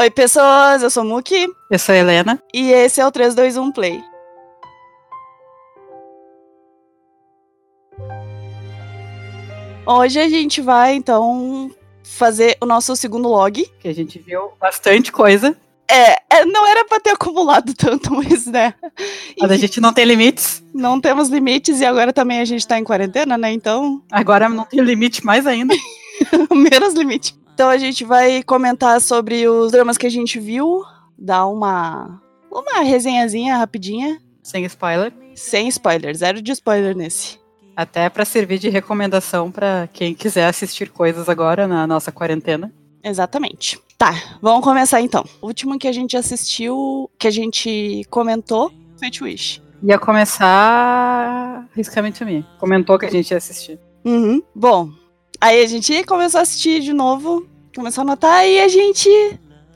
Oi, pessoas, eu sou Muki. Eu sou a Helena. E esse é o 321 Play. Hoje a gente vai, então, fazer o nosso segundo log. Que a gente viu bastante coisa. É, é não era pra ter acumulado tanto, mas né. Mas a gente não tem limites. Não temos limites e agora também a gente tá em quarentena, né? Então. Agora não tem limite mais ainda. Menos limite. Então a gente vai comentar sobre os dramas que a gente viu, dar uma uma resenhazinha rapidinha, sem spoiler. Sem spoiler, zero de spoiler nesse. Até para servir de recomendação para quem quiser assistir coisas agora na nossa quarentena. Exatamente. Tá, vamos começar então. O último que a gente assistiu, que a gente comentou, Sweet Wish. Ia começar Riscamente to Me. Comentou que a gente ia assistir. Uhum. Bom, aí a gente começou a assistir de novo, começou a anotar e a gente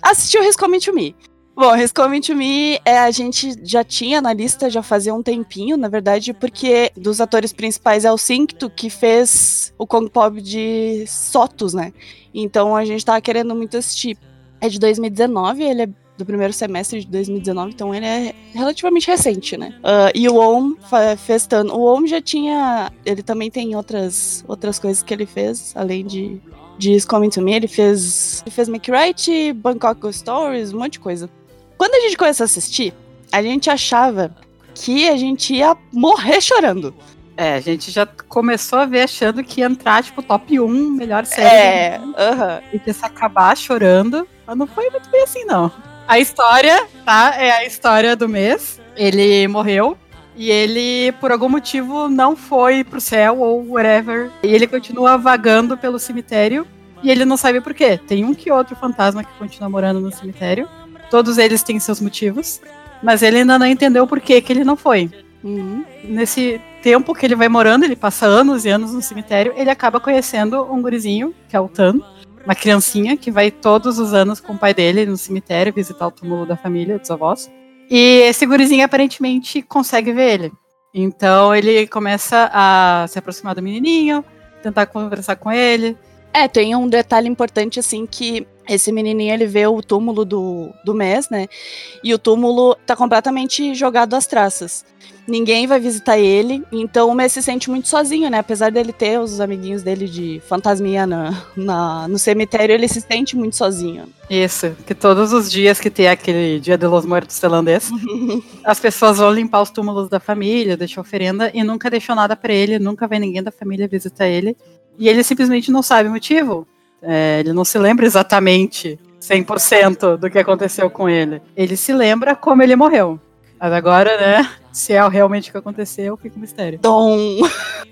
assistiu Riscamente to Me. Bom, Rescoming to Me é, a gente já tinha na lista já fazia um tempinho, na verdade, porque dos atores principais é o Sincto, que fez o Kong Pop de Sotos, né? Então a gente tava querendo muito assistir. É de 2019, ele é do primeiro semestre de 2019, então ele é relativamente recente, né? Uh, e o Om fez tanto. O Om já tinha. Ele também tem outras, outras coisas que ele fez, além de, de Coming to Me. Ele fez, ele fez Make Right, Bangkok Ghost Stories, um monte de coisa. Quando a gente começou a assistir, a gente achava que a gente ia morrer chorando. É, a gente já começou a ver achando que ia entrar, tipo, top 1 melhor série. É, aham. Uh -huh. E que se acabar chorando. Mas não foi muito bem assim, não. A história, tá? É a história do mês. Ele morreu. E ele, por algum motivo, não foi pro céu ou whatever. E ele continua vagando pelo cemitério. E ele não sabe por quê. Tem um que outro fantasma que continua morando no cemitério. Todos eles têm seus motivos. Mas ele ainda não entendeu por que, que ele não foi. Uhum. Nesse tempo que ele vai morando, ele passa anos e anos no cemitério, ele acaba conhecendo um gurizinho, que é o Tan, uma criancinha que vai todos os anos com o pai dele no cemitério visitar o túmulo da família, dos avós. E esse gurizinho aparentemente consegue ver ele. Então ele começa a se aproximar do menininho, tentar conversar com ele. É, tem um detalhe importante assim que esse menininho ele vê o túmulo do, do mês, né? E o túmulo tá completamente jogado às traças. Ninguém vai visitar ele, então o mês se sente muito sozinho, né? Apesar dele ter os amiguinhos dele de fantasminha na, na, no cemitério, ele se sente muito sozinho. Isso, que todos os dias que tem aquele Dia de los Muertos tailandês, as pessoas vão limpar os túmulos da família, deixar oferenda e nunca deixou nada para ele, nunca vai ninguém da família visitar ele. E ele simplesmente não sabe o motivo. É, ele não se lembra exatamente 100% do que aconteceu com ele. Ele se lembra como ele morreu. Mas agora, né, se é realmente o que aconteceu, fica um mistério. Dom.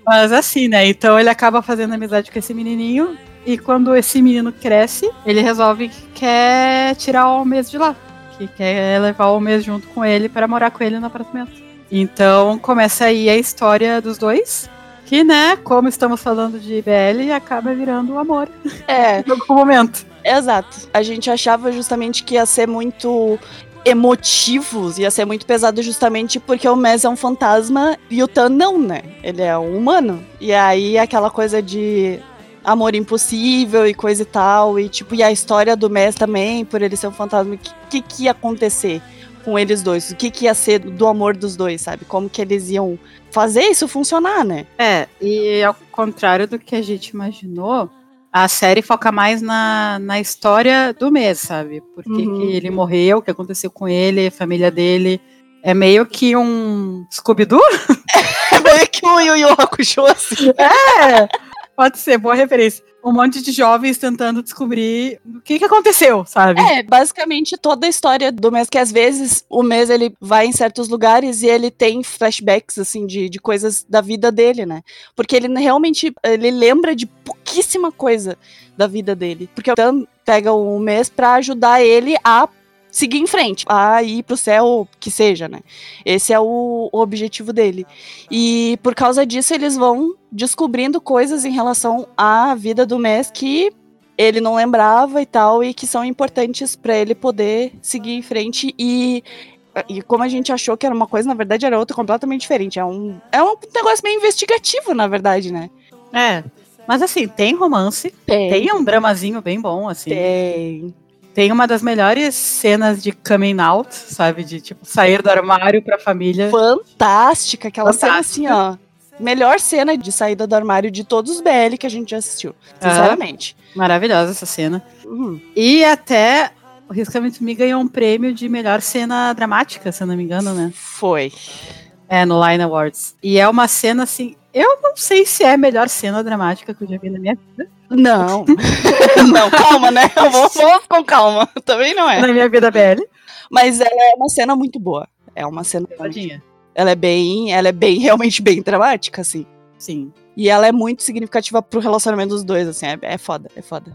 Mas assim, né, então ele acaba fazendo amizade com esse menininho. E quando esse menino cresce, ele resolve que quer tirar o mês de lá. Que quer levar o mês junto com ele para morar com ele no apartamento. Então começa aí a história dos dois. Que, né, como estamos falando de BL, acaba virando o amor. É. em algum momento. Exato. A gente achava justamente que ia ser muito emotivos, ia ser muito pesado justamente porque o Mes é um fantasma e o Tan não, né? Ele é um humano. E aí aquela coisa de amor impossível e coisa e tal, e tipo, e a história do Mes também, por ele ser um fantasma, o que, que, que ia acontecer com eles dois? O que, que ia ser do amor dos dois, sabe? Como que eles iam fazer isso funcionar, né? É, e ao contrário do que a gente imaginou, a série foca mais na, na história do mês, sabe? Por que, uhum. que ele morreu, o que aconteceu com ele, a família dele. É meio que um Scooby-Doo? É meio que um Yu Yu Hakusho, assim. É! Pode ser, boa referência. Um monte de jovens tentando descobrir o que, que aconteceu, sabe? É, basicamente toda a história do mês, que às vezes o mês ele vai em certos lugares e ele tem flashbacks, assim, de, de coisas da vida dele, né? Porque ele realmente, ele lembra de pouquíssima coisa da vida dele. Porque o Dan pega o mês para ajudar ele a seguir em frente, a ir pro céu, que seja, né? Esse é o, o, objetivo dele. E por causa disso, eles vão descobrindo coisas em relação à vida do Mes que ele não lembrava e tal, e que são importantes para ele poder seguir em frente e. E como a gente achou que era uma coisa, na verdade era outra completamente diferente. É um, é um negócio meio investigativo, na verdade, né? É. Mas assim, tem romance. Tem. Tem um dramazinho bem bom, assim. Tem. Tem uma das melhores cenas de coming out, sabe? De tipo, sair do armário pra família. Fantástica, aquela cena assim, Fantástica. ó. Melhor cena de saída do armário de todos os BL que a gente já assistiu. Sinceramente. Maravilhosa essa cena. Uhum. E até o Risco to Me ganhou um prêmio de melhor cena dramática, se eu não me engano, né? Foi. É, no Line Awards. E é uma cena assim. Eu não sei se é a melhor cena dramática que eu já vi na minha vida. Não. não, calma, né? Vamos, vamos com calma. Também não é. Na minha vida BL. Mas ela é uma cena muito boa. É uma cena. Tadinha. Ela é bem. Ela é bem, realmente bem dramática, assim. Sim. E ela é muito significativa pro relacionamento dos dois, assim. É, é foda, é foda.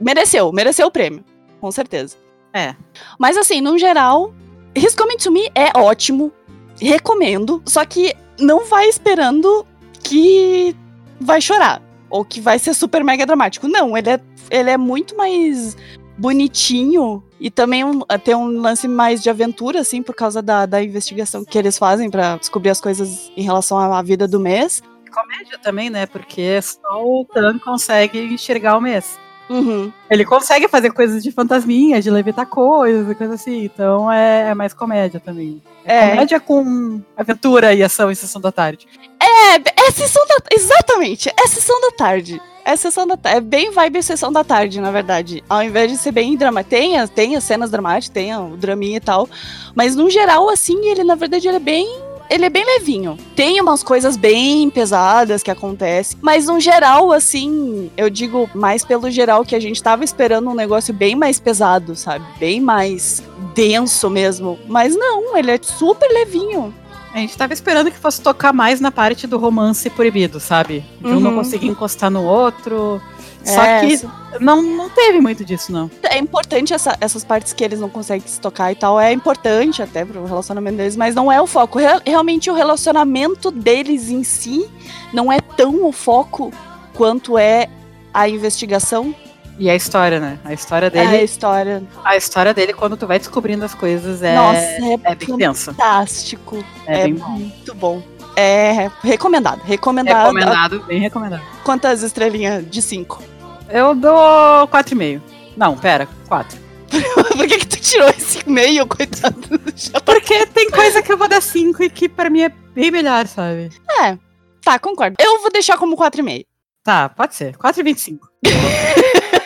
Mereceu, mereceu o prêmio. Com certeza. É. Mas assim, no geral, His Coming to Me é ótimo. Recomendo. Só que não vai esperando que vai chorar. Ou que vai ser super mega dramático. Não, ele é, ele é muito mais bonitinho. E também um- tem um lance mais de aventura, assim, por causa da, da investigação que eles fazem pra descobrir as coisas em relação à vida do mês. Comédia também, né? Porque só o Tan consegue enxergar o mês. Uhum. Ele consegue fazer coisas de fantasminha, de levitar coisas e coisas assim. Então é, é mais comédia também. É, Comédia com aventura e ação em sessão da tarde. É, é sessão da. Exatamente, é sessão da tarde. É sessão da tarde. É bem vibe sessão da tarde, na verdade. Ao invés de ser bem drama. Tem, as- tem as cenas dramáticas, tem o draminha e tal. Mas no geral, assim, ele, na verdade, ele é bem. Ele é bem levinho. Tem umas coisas bem pesadas que acontecem. Mas no geral, assim, eu digo mais pelo geral que a gente tava esperando um negócio bem mais pesado, sabe? Bem mais denso mesmo. Mas não, ele é super levinho. A gente tava esperando que fosse tocar mais na parte do romance proibido, sabe? De um não Uhum. conseguir encostar no outro. Só É, que não, não teve muito disso, não. É importante essa- essas partes que eles não conseguem se tocar e tal. É importante até pro relacionamento deles, mas não é o foco. Re- realmente o relacionamento deles em si não é tão o foco quanto é a investigação. E a história, né? A história É dele, a história. a história dele quando tu vai descobrindo as coisas é, Nossa, é, é bem tensa. fantástico. É, É, bem bom. muito bom. É recomendado. Recomendado. Recomendado, bem recomendado. Quantas estrelinhas de cinco? Eu dou 4,5. Não, pera, 4. Por que, que tu tirou esse meio, coitado? Tá- Porque tem coisa que eu vou dar 5 e que pra mim é bem melhor, sabe? É, tá, concordo. Eu vou deixar como 4,5. Tá, pode ser. 4,25.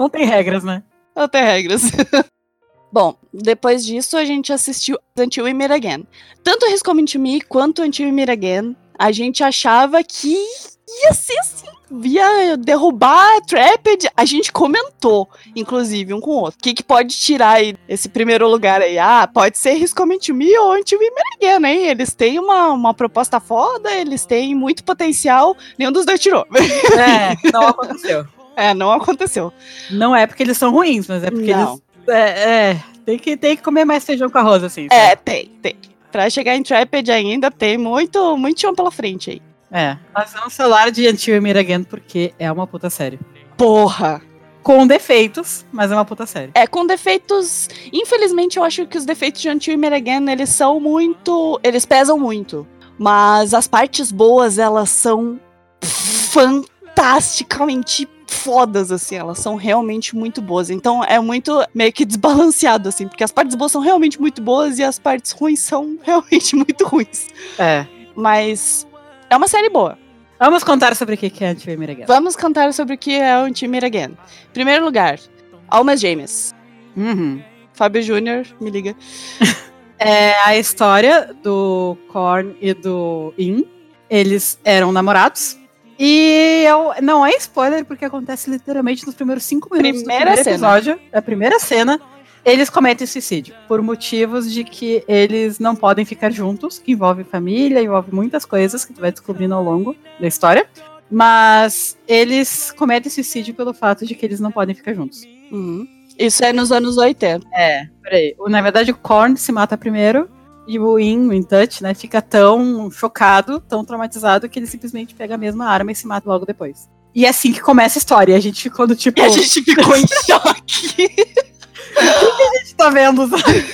Não tem regras, né? Não tem regras. Bom, depois disso a gente assistiu Until We Meet Again. Tanto His Coming to Me quanto Until We Meet Again, a gente achava que ia ser assim, ia derrubar a Trapped. A gente comentou, inclusive, um com o outro. O que, que pode tirar aí esse primeiro lugar aí? Ah, pode ser His Coming to Me ou Until We Meet Again, hein? Eles têm uma, uma proposta foda, eles têm muito potencial. Nenhum dos dois tirou. É, não aconteceu. É, não aconteceu. Não é porque eles são ruins, mas é porque Não. eles. É, é, tem, que, tem que comer mais feijão com arroz, assim. É, sabe? tem, tem. Pra chegar em Trapped ainda tem muito, muito chão pela frente aí. É. Mas vamos falar de Until Meet Again porque é uma puta série. Porra! Com defeitos, mas é uma puta série. É, com defeitos. Infelizmente, eu acho que os defeitos de Until Meet Again, eles são muito. Eles pesam muito. Mas as partes boas, elas são fantasticamente fodas, assim. Elas são realmente muito boas. Então é muito meio que desbalanceado, assim. Porque as partes boas são realmente muito boas e as partes ruins são realmente muito ruins. É. Mas é uma série boa. Vamos contar sobre o que é Meet Again. Vamos cantar sobre o que é Meet Again. Primeiro lugar, Almas Gêmeas. Uhum. Fábio Júnior, me liga. É a história do Korn e do In. Eles eram namorados. E eu, não é spoiler, porque acontece literalmente nos primeiros cinco minutos Primeira do primeiro cena. episódio. A primeira cena. Eles cometem suicídio. Por motivos de que eles não podem ficar juntos, que envolve família, envolve muitas coisas que tu vai descobrindo ao longo da história. Mas eles cometem suicídio pelo fato de que eles não podem ficar juntos. Uhum. Isso é nos anos 80. É, peraí. Na verdade, o Korn se mata primeiro e o In, o In Touch, né, fica tão chocado, tão traumatizado, que ele simplesmente pega a mesma arma e se mata logo depois. E é assim que começa a história. A gente ficou do tipo. E a gente ficou em choque. a gente tá vendo. sabe?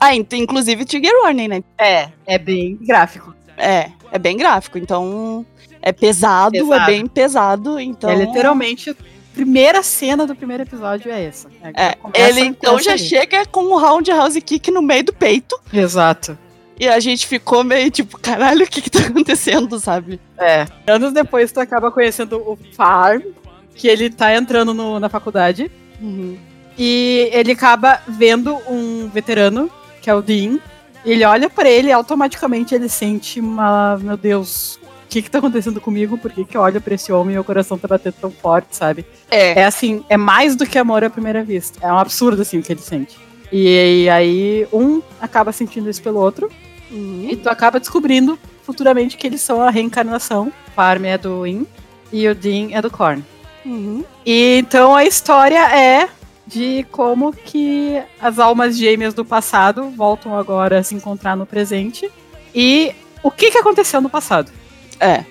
ah, int- inclusive Trigger Warning, né? É, é bem gráfico. É, é bem gráfico. Então, é pesado, Pesado. é bem pesado. Então, É literalmente primeira cena do primeiro episódio é essa. É, ele então já aí. chega com um roundhouse kick no meio do peito. Exato. E a gente ficou meio tipo, caralho, o que que tá acontecendo, sabe? É. Anos depois tu acaba conhecendo o Farm, que ele tá entrando no, na faculdade. Uhum. E ele acaba vendo um veterano, que é o Dean. Ele olha para ele e automaticamente ele sente uma. Meu Deus, que que tá acontecendo comigo? Por que, que eu olho pra esse homem e meu coração tá batendo tão forte, sabe? É. É assim, é mais do que amor à primeira vista. É um absurdo, assim, o que ele sente. E, e aí, um acaba sentindo isso pelo outro. Uhum. E tu acaba descobrindo futuramente que eles são a reencarnação. Farm é do In e o Dean é do Korn. Uhum. E então a história é de como que as almas gêmeas do passado voltam agora a se encontrar no presente e o que, que aconteceu no passado. É.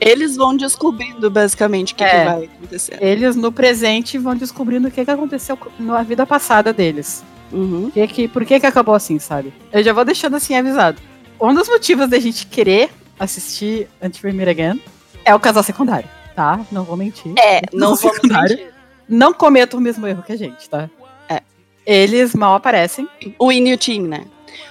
Eles vão descobrindo basicamente o que, é. que vai acontecer. Eles no presente vão descobrindo o que, que aconteceu na vida passada deles. Uhum. Que que, por que, que acabou assim, sabe? Eu já vou deixando assim avisado. Um dos motivos da gente querer assistir Anti-Premier Again é o casal secundário, tá? Não vou mentir. É, não vou mentir não cometam o mesmo erro que a gente, tá? É. Eles mal aparecem. O e Tim, né?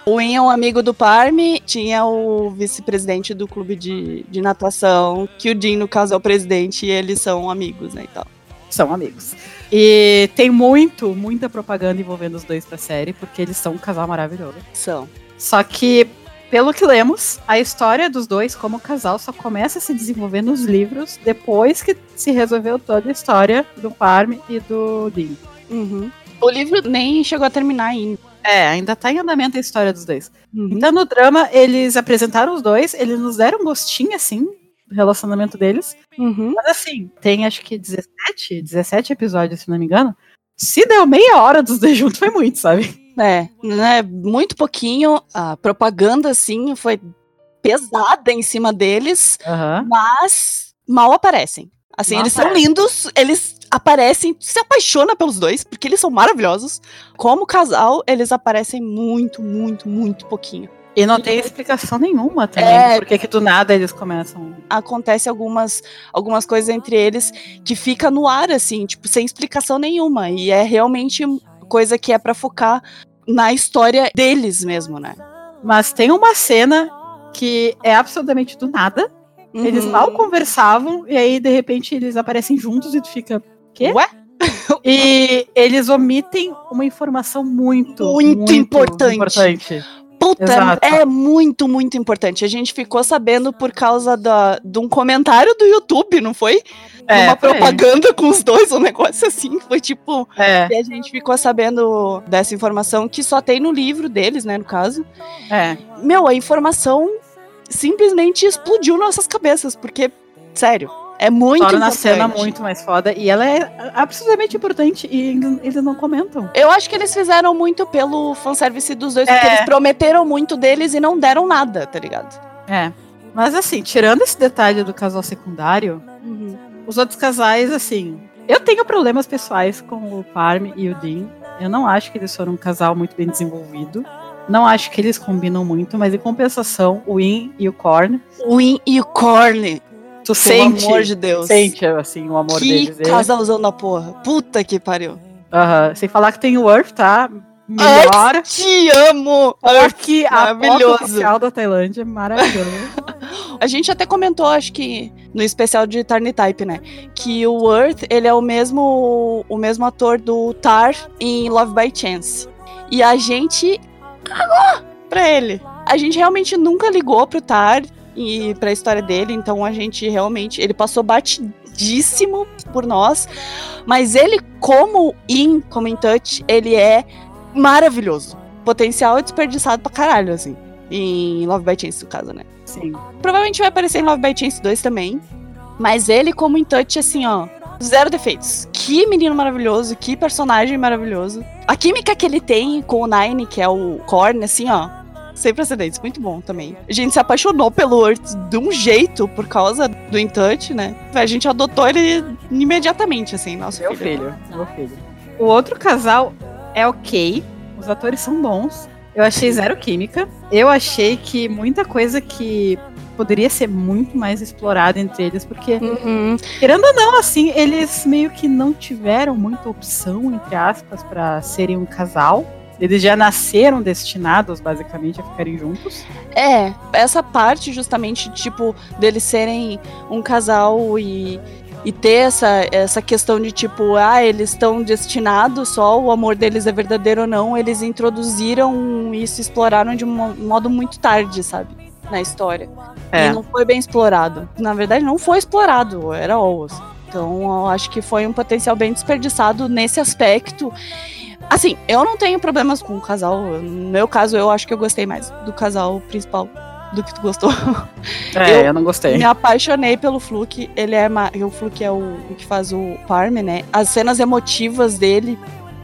O Win é um amigo do Parme, tinha o vice-presidente do clube de, de natação, que o Jim, no caso, é o presidente, e eles são amigos, né, e tal. São amigos. E tem muito, muita propaganda envolvendo os dois pra série, porque eles são um casal maravilhoso. São. Só que pelo que lemos, a história dos dois como casal só começa a se desenvolver nos livros depois que se resolveu toda a história do Parm e do Dean. Uhum. O livro nem chegou a terminar ainda. É, ainda tá em andamento a história dos dois. Uhum. Então, no drama, eles apresentaram os dois, eles nos deram um gostinho, assim, do relacionamento deles. Uhum. Mas, assim, tem acho que 17, 17 episódios, se não me engano. Se deu meia hora dos dois juntos, foi muito, sabe? É, né, muito pouquinho. A propaganda, assim, foi pesada em cima deles, uhum. mas mal aparecem. Assim, eles são lindos, eles aparecem, se apaixona pelos dois, porque eles são maravilhosos. Como casal, eles aparecem muito, muito, muito pouquinho. E não tem explicação nenhuma também. É, porque que do nada eles começam. Acontece algumas, algumas coisas entre eles que fica no ar, assim, tipo, sem explicação nenhuma. E é realmente coisa que é para focar na história deles mesmo, né? Mas tem uma cena que é absolutamente do nada. Uhum. Eles mal conversavam e aí de repente eles aparecem juntos e tu fica, quê? Ué? e eles omitem uma informação muito, muito, muito importante. importante. Puta, Exato. é muito, muito importante. A gente ficou sabendo por causa da, de um comentário do YouTube, não foi? É, uma propaganda com os dois, um negócio assim. Foi tipo. É. E a gente ficou sabendo dessa informação que só tem no livro deles, né, no caso. É. Meu, a informação simplesmente explodiu nossas cabeças, porque, sério, é muito Torna importante. a cena muito mais foda. E ela é absolutamente importante. E eles não comentam. Eu acho que eles fizeram muito pelo fanservice dos dois, é. porque eles prometeram muito deles e não deram nada, tá ligado? É. Mas assim, tirando esse detalhe do casal secundário, uhum. os outros casais, assim. Eu tenho problemas pessoais com o Parm e o Dean. Eu não acho que eles foram um casal muito bem desenvolvido. Não acho que eles combinam muito, mas em compensação, o In e o Korn. O In e o Korn. Tu sente. Pelo amor de Deus. Sente, assim, o amor que deles. Que casalzão da porra. Puta que pariu. Aham. Sem falar que tem o Earth, tá? Melhor. Earth, te amo! Earth, a maravilhoso. oficial da Tailândia, maravilhoso. a gente até comentou, acho que no especial de Tarny Type, né? Que o Earth, ele é o mesmo, o mesmo ator do Tar em Love by Chance. E a gente cagou pra ele. A gente realmente nunca ligou pro Tar e para a história dele, então a gente realmente ele passou batidíssimo por nós, mas ele como in, como in touch, ele é maravilhoso. Potencial é desperdiçado pra caralho assim. Em Love by Chance, no caso, né? Sim. Provavelmente vai aparecer em Love by Chance 2 também. Mas ele, como in touch, assim, ó, zero defeitos. Que menino maravilhoso, que personagem maravilhoso. A química que ele tem com o Nine, que é o Korn, assim, ó, sem precedentes, muito bom também. A gente se apaixonou pelo Earth de um jeito por causa do Intouch, né? A gente adotou ele imediatamente, assim, nosso meu filho. filho. Meu filho. O outro casal é ok, os atores são bons, Eu achei zero química. Eu achei que muita coisa que poderia ser muito mais explorada entre eles, porque, Uhum. querendo ou não, assim, eles meio que não tiveram muita opção, entre aspas, pra serem um casal. Eles já nasceram destinados, basicamente, a ficarem juntos. É, essa parte justamente, tipo, deles serem um casal e, e ter essa, essa questão de tipo, ah, eles estão destinados, só o amor deles é verdadeiro ou não, eles introduziram isso, exploraram de um mo- modo muito tarde, sabe? Na história. É. E não foi bem explorado. Na verdade, não foi explorado, era Owls. Então, eu acho que foi um potencial bem desperdiçado nesse aspecto. Assim, eu não tenho problemas com o casal. No meu caso, eu acho que eu gostei mais do casal principal do que tu gostou. É, Eu- eu, não gostei. Me apaixonei pelo Fluke. Ele é o Fluke é o, o que faz o Parm, né? As cenas emotivas dele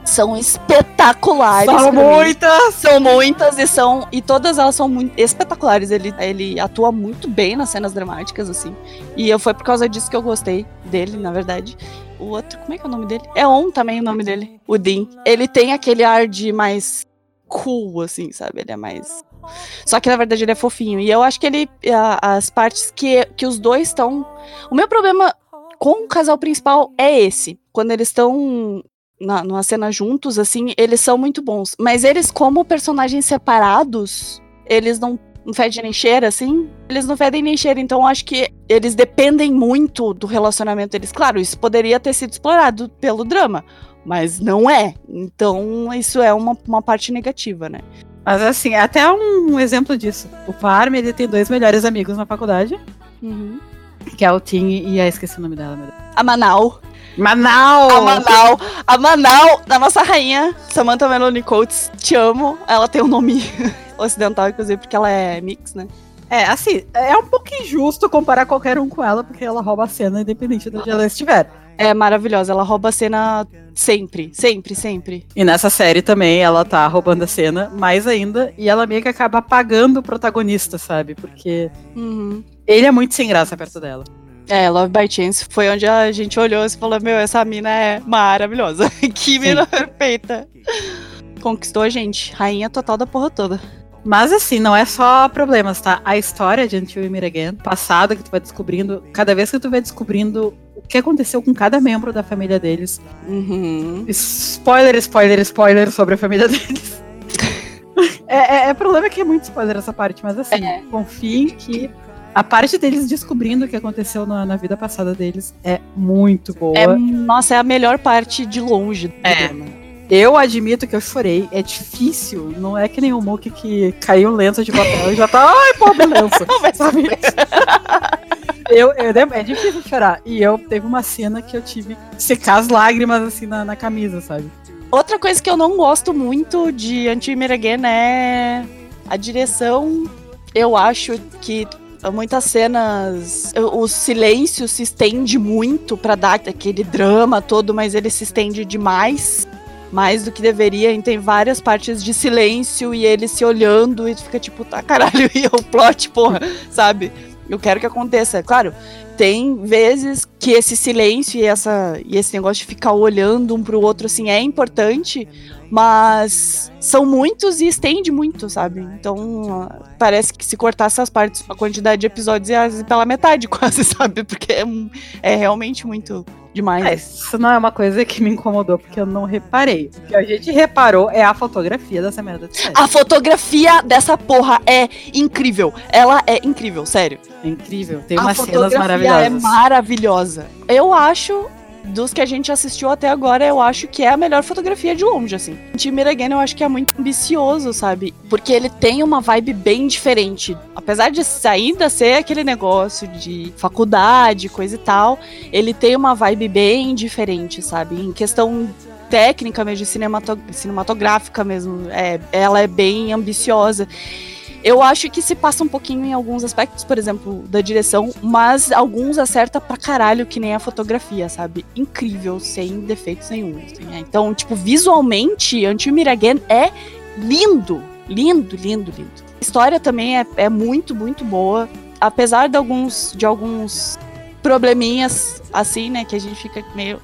são espetaculares. São pra mim. muitas! São muitas e são e todas elas são muito espetaculares. Ele, ele atua muito bem nas cenas dramáticas assim. E eu foi por causa disso que eu gostei dele, na verdade. O outro, como é que é o nome dele? É On também o nome dele, o Dean. Ele tem aquele ar de mais cool assim, sabe? Ele é mais só que na verdade ele é fofinho. E eu acho que ele a- as partes que que os dois estão O meu problema com o casal principal é esse. Quando eles estão na, numa cena juntos, assim, eles são muito bons. Mas eles, como personagens separados, eles não, não fedem nem cheira, assim. Eles não fedem nem cheira. Então, acho que eles dependem muito do relacionamento deles. Claro, isso poderia ter sido explorado pelo drama. Mas não é. Então, isso é uma, uma parte negativa, né? Mas assim, até um exemplo disso. O Parm, ele tem dois melhores amigos na faculdade, que é o Tim e a esqueci o nome dela, meu Deus. A Manal. Manau! A Manal. A Manal, da nossa rainha, Samantha Melanie Coates. Te amo. Ela tem um nome ocidental, inclusive, porque ela é mix, né? É, assim, é um pouco injusto comparar qualquer um com ela, porque ela rouba a cena independente de onde ela estiver. É maravilhosa. Ela rouba a cena sempre, sempre, sempre. E nessa série também ela tá roubando a cena, mais ainda, e ela meio que acaba apagando o protagonista, sabe? Porque Uhum. ele é muito sem graça perto dela. É, Love by Chance foi onde a gente olhou e falou: Meu, essa mina é maravilhosa. que mina perfeita. Conquistou a gente. Rainha total da porra toda. Mas assim, não é só problemas, tá? A história de Until We Meet Again, passado que tu vai descobrindo, cada vez que tu vai descobrindo o que aconteceu com cada membro da família deles. Uhum. Spoiler, spoiler, spoiler sobre a família deles. é, é, é problema que é muito spoiler essa parte, mas assim, É. confiem que a parte deles descobrindo o que aconteceu na, na vida passada deles é muito boa. É, nossa, é a melhor parte de longe do É. drama. Eu admito que eu chorei. É difícil. Não é que nem o Mook que caiu lenço de papel e já tá. Ai, pobre lenço. Sabe? eu, eu, é difícil chorar. E eu teve uma cena que eu tive que secar as lágrimas assim na, na camisa, sabe? Outra coisa que eu não gosto muito de Anti-Mir é a direção. Eu acho que muitas cenas, o silêncio se estende muito pra dar aquele drama todo, mas ele se estende demais. Mais do que deveria, e tem várias partes de silêncio e ele se olhando e fica tipo, tá caralho, e o plot, porra, sabe? Eu quero que aconteça. Claro, tem vezes que esse silêncio e, essa, e esse negócio de ficar olhando um pro outro, assim, é importante, mas são muitos e estende muito, sabe? Então, parece que se cortasse as partes, a quantidade de episódios ia pela metade, quase, sabe? Porque é, é realmente muito demais. É, isso não é uma coisa que me incomodou, porque eu não reparei. O que a gente reparou é a fotografia dessa merda de. A fotografia dessa porra é incrível. Ela é incrível, sério. É incrível. Tem a umas cenas fotografia maravilhosas. é maravilhosa. Eu acho, dos que a gente assistiu até agora, eu acho que é a melhor fotografia de longe, assim. Timir Again eu acho que é muito ambicioso, sabe? Porque ele tem uma vibe bem diferente. Apesar de ainda ser aquele negócio de faculdade, coisa e tal, ele tem uma vibe bem diferente, sabe? Em questão técnica mesmo, cinematográfica mesmo, é, ela é bem ambiciosa. Eu acho que se passa um pouquinho em alguns aspectos, por exemplo, da direção, mas alguns acerta pra caralho, que nem a fotografia, sabe? Incrível, sem defeitos nenhum. assim, é. Então, tipo, visualmente, Until Again é lindo. Lindo, lindo, lindo. A história também é, é muito, muito boa. Apesar de alguns, de alguns probleminhas, assim, né, que a gente fica meio...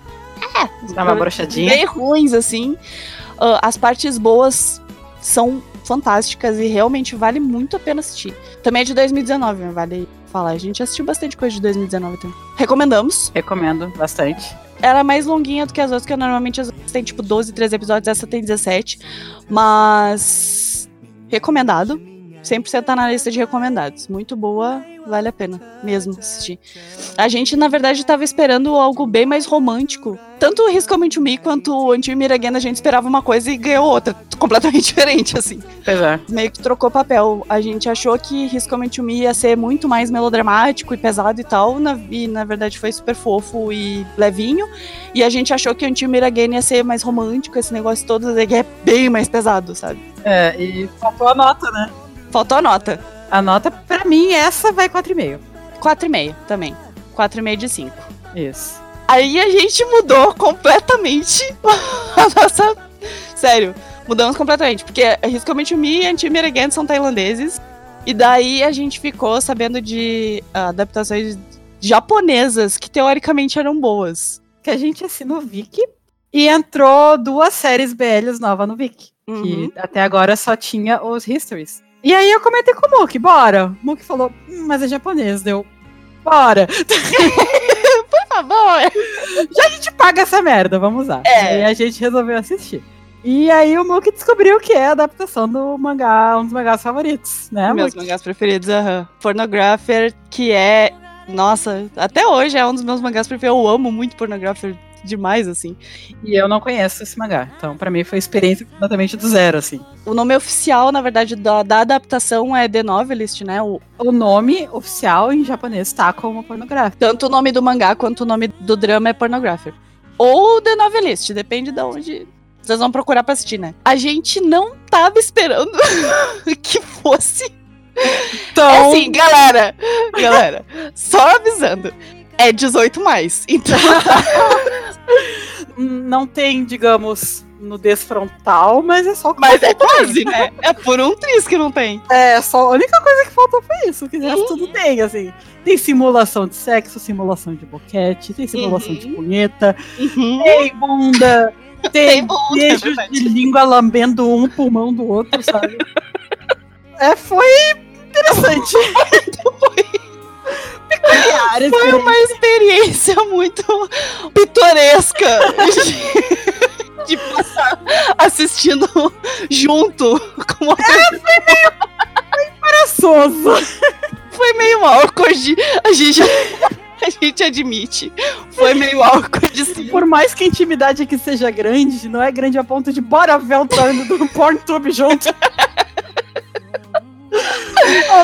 É, Dá uma brochadinha. bem ruins, assim. Ah, as partes boas são fantásticas e realmente vale muito a pena assistir. Também é de 2019, vale falar. A gente assistiu bastante coisa de 2019 também. Recomendamos. Recomendo bastante. Ela é mais longuinha do que as outras, que normalmente as outras tem tipo 12, 13 episódios, essa tem 17. Mas. Recomendado. 100% tá na lista de recomendados. Muito boa, vale a pena mesmo assistir. A gente, na verdade, tava esperando algo bem mais romântico. Tanto o Risco Me Me quanto o Antigo Miragena, a gente esperava uma coisa e ganhou outra. Completamente diferente, assim. Pois é. Meio que trocou papel. A gente achou que Risco Me Me ia ser muito mais melodramático e pesado e tal. Na, e na verdade foi super fofo e levinho. E a gente achou que o Antigo Miragena ia ser mais romântico, esse negócio todo. E é bem mais pesado, sabe? É, e faltou a nota, né? Faltou a nota. A nota, pra mim, essa vai 4,5. 4,5 também. 4,5 de 5. Isso. Aí a gente mudou completamente a nossa. Sério, mudamos completamente. Porque Riscamente Me e Anti-Me Again são tailandeses. E daí a gente ficou sabendo de adaptações japonesas que teoricamente eram boas. Que a gente assinou o Viki e entrou duas séries BLs novas no Viki. Uhum. Que até agora só tinha os Histories. E aí eu comentei com o Mook, bora. O Mook falou, hum, mas é japonês, deu. Bora. Por favor. Já a gente paga essa merda, vamos lá. É. E a gente resolveu assistir. E aí o Mook descobriu que é a adaptação do mangá, um dos mangás favoritos, né, Meus Mook? mangás preferidos, aham. Pornographer, que é. Nossa, até hoje é um dos meus mangás preferidos. Eu amo muito Pornographer demais, assim. E eu não conheço esse mangá. Então, pra mim, foi experiência completamente do zero, assim. O nome oficial, na verdade, da, da adaptação é The Novelist, né? O, O nome oficial em japonês tá como pornográfico. tanto o nome do mangá quanto o nome do drama é Pornographer. Ou The Novelist, depende de onde vocês vão procurar pra assistir, né? A gente não tava esperando que fosse. Então, É assim, galera, galera, só avisando. É 18 mais. Então, não tem, digamos, nudez frontal, mas é só mas é quase, né? É por um triz que não tem. É, só a única coisa que faltou foi isso. Que Uhum. tudo tem, assim. Tem simulação de sexo, simulação de boquete, tem simulação de Uhum. punheta, Uhum. tem bunda, tem, Tem bunda, é beijos verdade. de língua lambendo um pulmão do outro, sabe? é, foi interessante. Peculiar, Foi assim. uma experiência muito pitoresca de, de passar assistindo junto com uma embaraçoso. Foi meio awkward. A gente, a gente admite. Foi meio awkward, sim. Por mais que a intimidade aqui seja grande, não é grande a ponto de bora ver o turno do PornTube junto.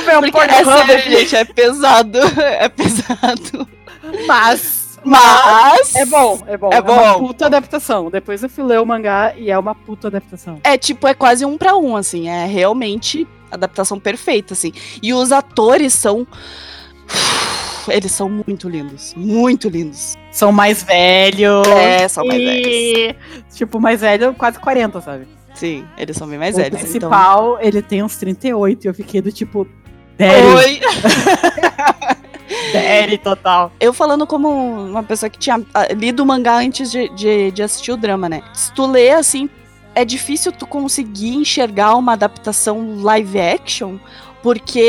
Ver um Porque é Pornhub gente, é pesado. É pesado. Mas, Mas. é bom, é bom. É uma bom. puta adaptação. Depois eu fui ler o mangá e é uma puta adaptação. É tipo, é quase um pra um, assim. É realmente adaptação perfeita, assim. E os atores são. Eles são muito lindos. Muito lindos. São mais velhos. É, são mais e... Tipo, mais velho, quase 40, sabe? Sim, eles são bem mais o velhos. Então... principal, ele tem uns 38 e eu fiquei do tipo. Daddy, Oi! daddy total. Eu falando como uma pessoa que tinha ah, lido o mangá antes de, de, de assistir o drama, né? Se tu lê assim, é difícil tu conseguir enxergar uma adaptação live action, porque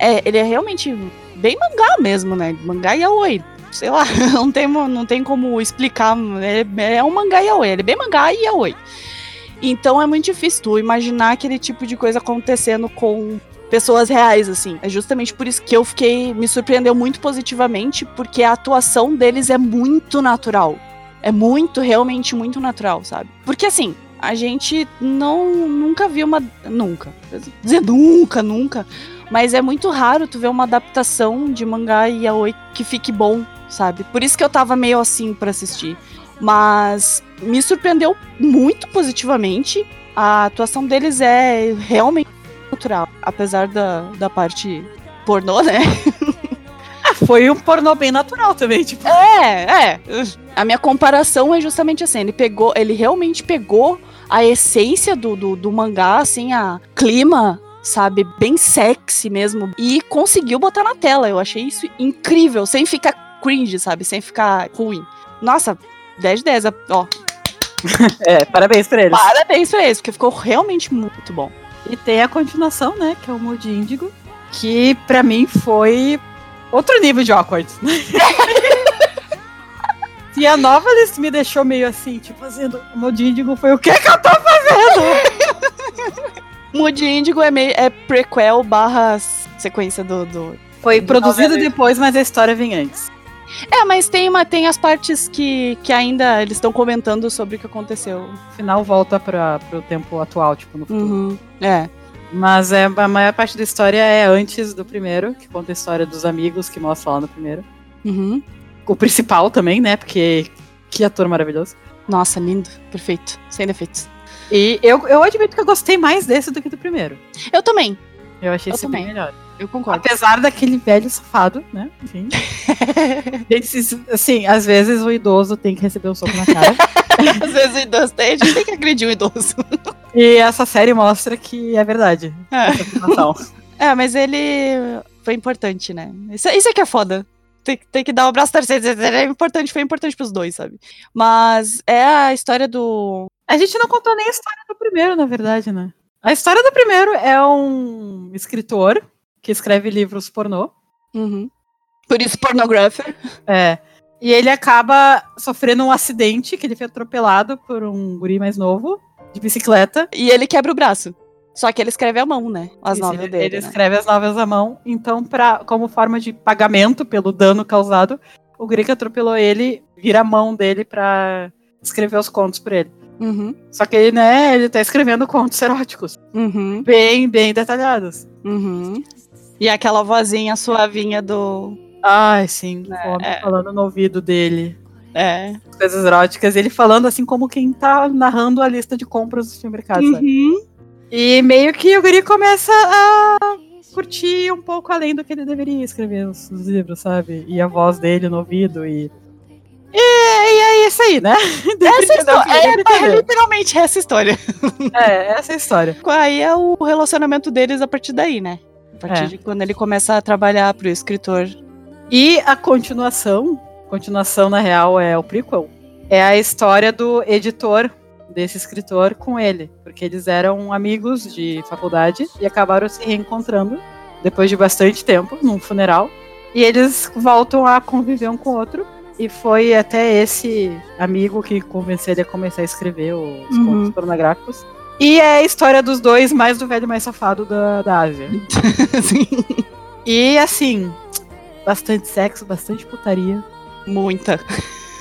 é, ele é realmente bem mangá mesmo, né? Mangá yaoi. Sei lá, não tem, não tem como explicar. É, é um mangá yaoi, ele é bem mangá e yaoi. Então é muito difícil tu imaginar aquele tipo de coisa acontecendo com pessoas reais, assim. É justamente por isso que eu fiquei. Me surpreendeu muito positivamente, porque a atuação deles é muito natural. É muito, realmente muito natural, sabe? Porque assim, a gente não nunca viu uma. Nunca. Dizer nunca, nunca. Mas é muito raro tu ver uma adaptação de mangá e yaoi que fique bom, sabe? Por isso que eu tava meio assim pra assistir. Mas me surpreendeu muito positivamente. A atuação deles é realmente natural, apesar da, da parte pornô, né? Ah, foi um pornô bem natural também, tipo. É, é. A minha comparação é justamente assim. Ele pegou, ele realmente pegou a essência do, do, do mangá, assim, a clima, sabe, bem sexy mesmo, e conseguiu botar na tela. Eu achei isso incrível, sem ficar cringe, sabe, sem ficar ruim. Nossa, 10 de 10, ó. É, parabéns pra eles. Parabéns pra eles, porque ficou realmente muito bom. E tem a continuação, né? Que é o Mood Índigo. Que pra mim foi outro nível de awkward. e a nova list me deixou meio assim, tipo, fazendo. O Mood Índigo foi o que que eu tô fazendo? Mood Índigo é, meio, é prequel barra sequência do. do... Foi Do produzido novela. depois, mas a história vem antes. É, mas tem, uma, tem as partes que, que ainda eles estão comentando sobre o que aconteceu. No final volta pra, pro tempo atual, tipo, no futuro. Uhum. É. Mas é, a maior parte da história é antes do primeiro, que conta a história dos amigos que mostra lá no primeiro. Uhum. O principal também, né? Porque que ator maravilhoso. Nossa, lindo. Perfeito. Sem defeitos. E eu, eu admito que eu gostei mais desse do que do primeiro. Eu também. Eu achei Eu esse também. bem melhor. Eu concordo. Apesar daquele velho safado, né? Enfim. Assim, às vezes o idoso tem que receber um soco na cara. Às vezes o idoso tem, a gente tem que agredir o idoso. e essa série mostra que é verdade. É. É, mas ele foi importante, né? Isso, isso é que é foda. Tem, tem que dar o braço torcido. É importante, foi importante pros dois, sabe? Mas é a história do. A gente não contou nem a história do primeiro, na verdade, né? A história do primeiro é um escritor que escreve livros pornô. Uhum. Por isso, pornographer. É. E ele acaba sofrendo um acidente, que ele foi atropelado por um guri mais novo, de bicicleta. E ele quebra o braço. Só que ele escreve à mão, né? As Isso, novelas ele, dele. ele né? escreve as novelas à mão. Então, pra, como forma de pagamento pelo dano causado, o guri que atropelou ele vira a mão dele pra escrever os contos pra ele. Uhum. Só que ele, né, ele tá escrevendo contos eróticos. Uhum. Bem, bem detalhados. Uhum. E aquela vozinha suavinha do. Ai, sim. É, o homem é. falando no ouvido dele. É. Coisas eróticas. Ele falando assim como quem tá narrando a lista de compras do supermercado? Uhum. E meio que o guri começa a curtir um pouco além do que ele deveria escrever os, os livros, sabe? E a voz dele no ouvido e. E, e é isso aí, né? Essa história, é, é literalmente essa história. É, essa é a história. Aí é o relacionamento deles a partir daí, né? A partir É. de quando ele começa a trabalhar pro escritor. E a continuação, continuação na real é o prequel, é a história do editor desse escritor com ele, porque eles eram amigos de faculdade e acabaram se reencontrando depois de bastante tempo num funeral e eles voltam a conviver um com o outro e foi até esse amigo que convenceu ele a começar a escrever os Uhum. contos pornográficos. E é a história dos dois mais do velho mais safado da, da Ásia. Assim, E assim, bastante sexo, bastante putaria. Muita.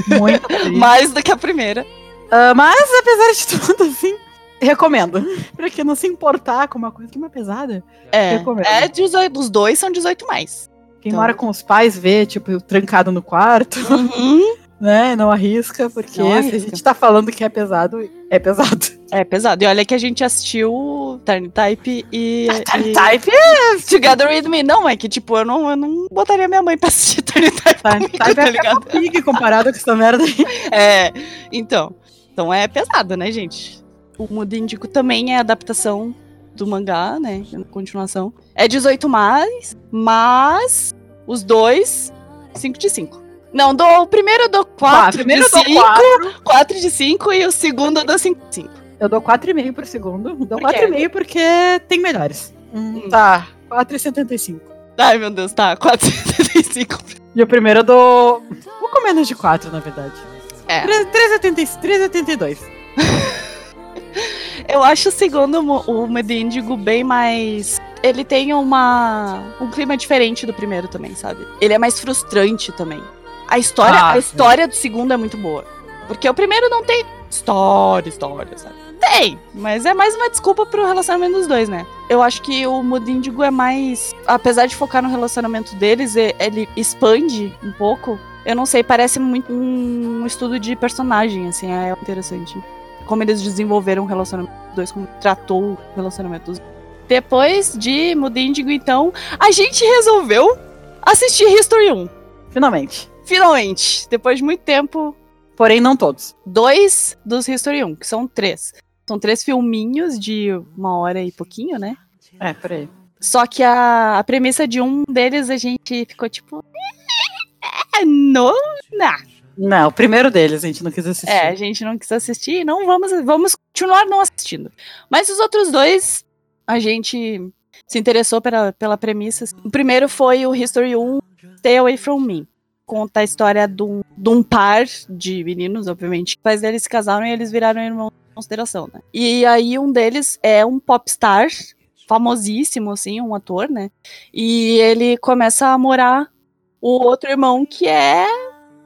Muita putaria. Mais do que a primeira. Ah, mas, apesar de tudo, assim, recomendo. pra quem não se importar com uma coisa que é uma pesada. É. Recomendo. É 18, os dois são 18 mais. Quem Então. mora com os pais vê, tipo, trancado no quarto, Uhum. Né? Não arrisca, porque Não se arrisca. a gente tá falando que é pesado, é pesado. É pesado. E olha que a gente assistiu Turn Type e. e Type Together with Me. Não, é que tipo, eu não, eu não botaria minha mãe pra assistir Turn Type. Type tá é ligado? Peppa Pig comparado com essa merda aí. É, então. Então é pesado, né, gente? O Mundo Índico também é adaptação do mangá, né? Continuação. É 18 mais, mas os dois, 5 de 5. Não, do, o primeiro eu dou 4 primeiro de eu dou 5, quatro. 4 de 5 e o segundo eu dou 5 de 5. Eu dou 4,5 por segundo. Dou Por quê? 4,5 porque tem melhores. Hum. Tá, 4,75. Ai, meu Deus, tá, 4,75. E o primeiro eu dou. Um pouco menos de 4, na verdade. É. 3,80 3,82. Eu acho o segundo, o Mundo Índigo, bem mais. Ele tem uma um clima diferente do primeiro também, sabe? Ele é mais frustrante também. A história, Ah, a sim. história do segundo é muito boa. Porque o primeiro não tem história, história, sabe? Tem, mas é mais uma desculpa pro relacionamento dos dois, né? Eu acho que o Mundo Índigo é mais. Apesar de focar no relacionamento deles, ele expande um pouco. Eu não sei, parece muito um estudo de personagem, assim, é interessante. Como eles desenvolveram o relacionamento dos dois, como tratou o relacionamento dos dois. Depois de Mundo Índigo, então, a gente resolveu assistir History 1. Finalmente. Finalmente, depois de muito tempo, Porém, não todos. dois dos History 1, que são três. São três filminhos de uma hora e pouquinho, né? É, por aí. Só que a, a premissa de um deles a gente ficou tipo. "É, Não, não. Não, o primeiro deles a gente não quis assistir. É, a gente não quis assistir, não vamos, vamos continuar não assistindo. Mas os outros dois, a gente se interessou pela, pela premissa. O primeiro foi o History 1, Stay Away From Me. Conta a história de um, de um par de meninos, obviamente. Os pais deles se casaram e eles viraram irmãos de consideração, né? E aí um deles é um popstar famosíssimo, assim, um ator, né? E ele começa a morar o outro irmão que é.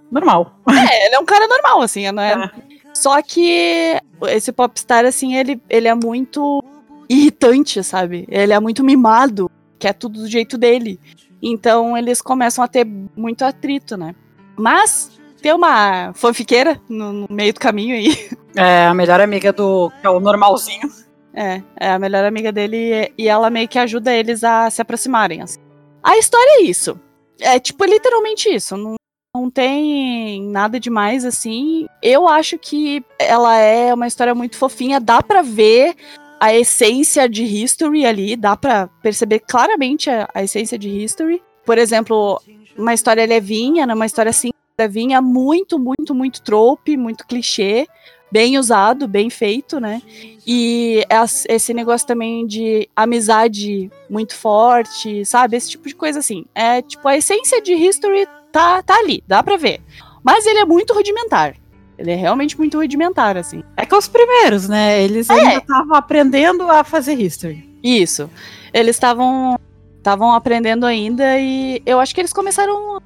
Normal. É, ele é um cara normal, assim, não é? é. Só que esse popstar, assim, ele, ele é muito irritante, sabe? Ele é muito mimado, quer tudo do jeito dele. Então eles começam a ter muito atrito, né? Mas tem uma fanfiqueira no, no meio do caminho aí. É, a melhor amiga do. é o normalzinho. É, é a melhor amiga dele e ela meio que ajuda eles a se aproximarem. Assim. A história é isso. É tipo literalmente isso. Não, não tem nada demais assim. Eu acho que ela é uma história muito fofinha. Dá para ver a essência de History ali. Dá para perceber claramente a, a, essência de History. Por exemplo, uma história levinha, né, uma história assim levinha, muito, muito, muito trope, muito clichê bem usado, bem feito, né? E esse negócio também de amizade muito forte, sabe? Esse tipo de coisa assim. É tipo, a essência de History tá, tá ali, dá pra ver. Mas ele é muito rudimentar. Ele é realmente muito rudimentar, assim. É que os primeiros, né? Eles é. ainda estavam aprendendo a fazer History. Isso. Eles estavam estavam aprendendo ainda e eu acho que eles começaram.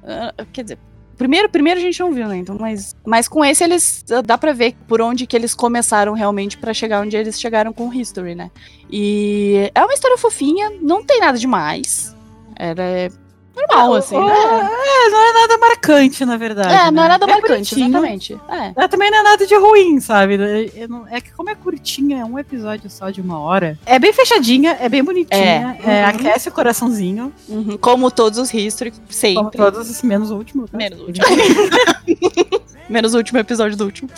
Quer dizer, Primeiro, primeiro a gente não viu, né? Então, mas, mas com esse eles dá para ver por onde que eles começaram realmente para chegar onde eles chegaram com o History, né? E é uma história fofinha, não tem nada demais. Era normal, assim. né? É, não é nada marcante, na verdade. É, não é né? nada é marcante, exatamente. É. é. Também não é nada de ruim, sabe? É, é, que como é curtinha, é um episódio só de uma hora. É bem fechadinha, é bem bonitinha. É. é uhum. Aquece o coraçãozinho. Uhum. Como todos os History, sempre. Como todos, menos o último. Né? Menos o último. menos o último episódio do último.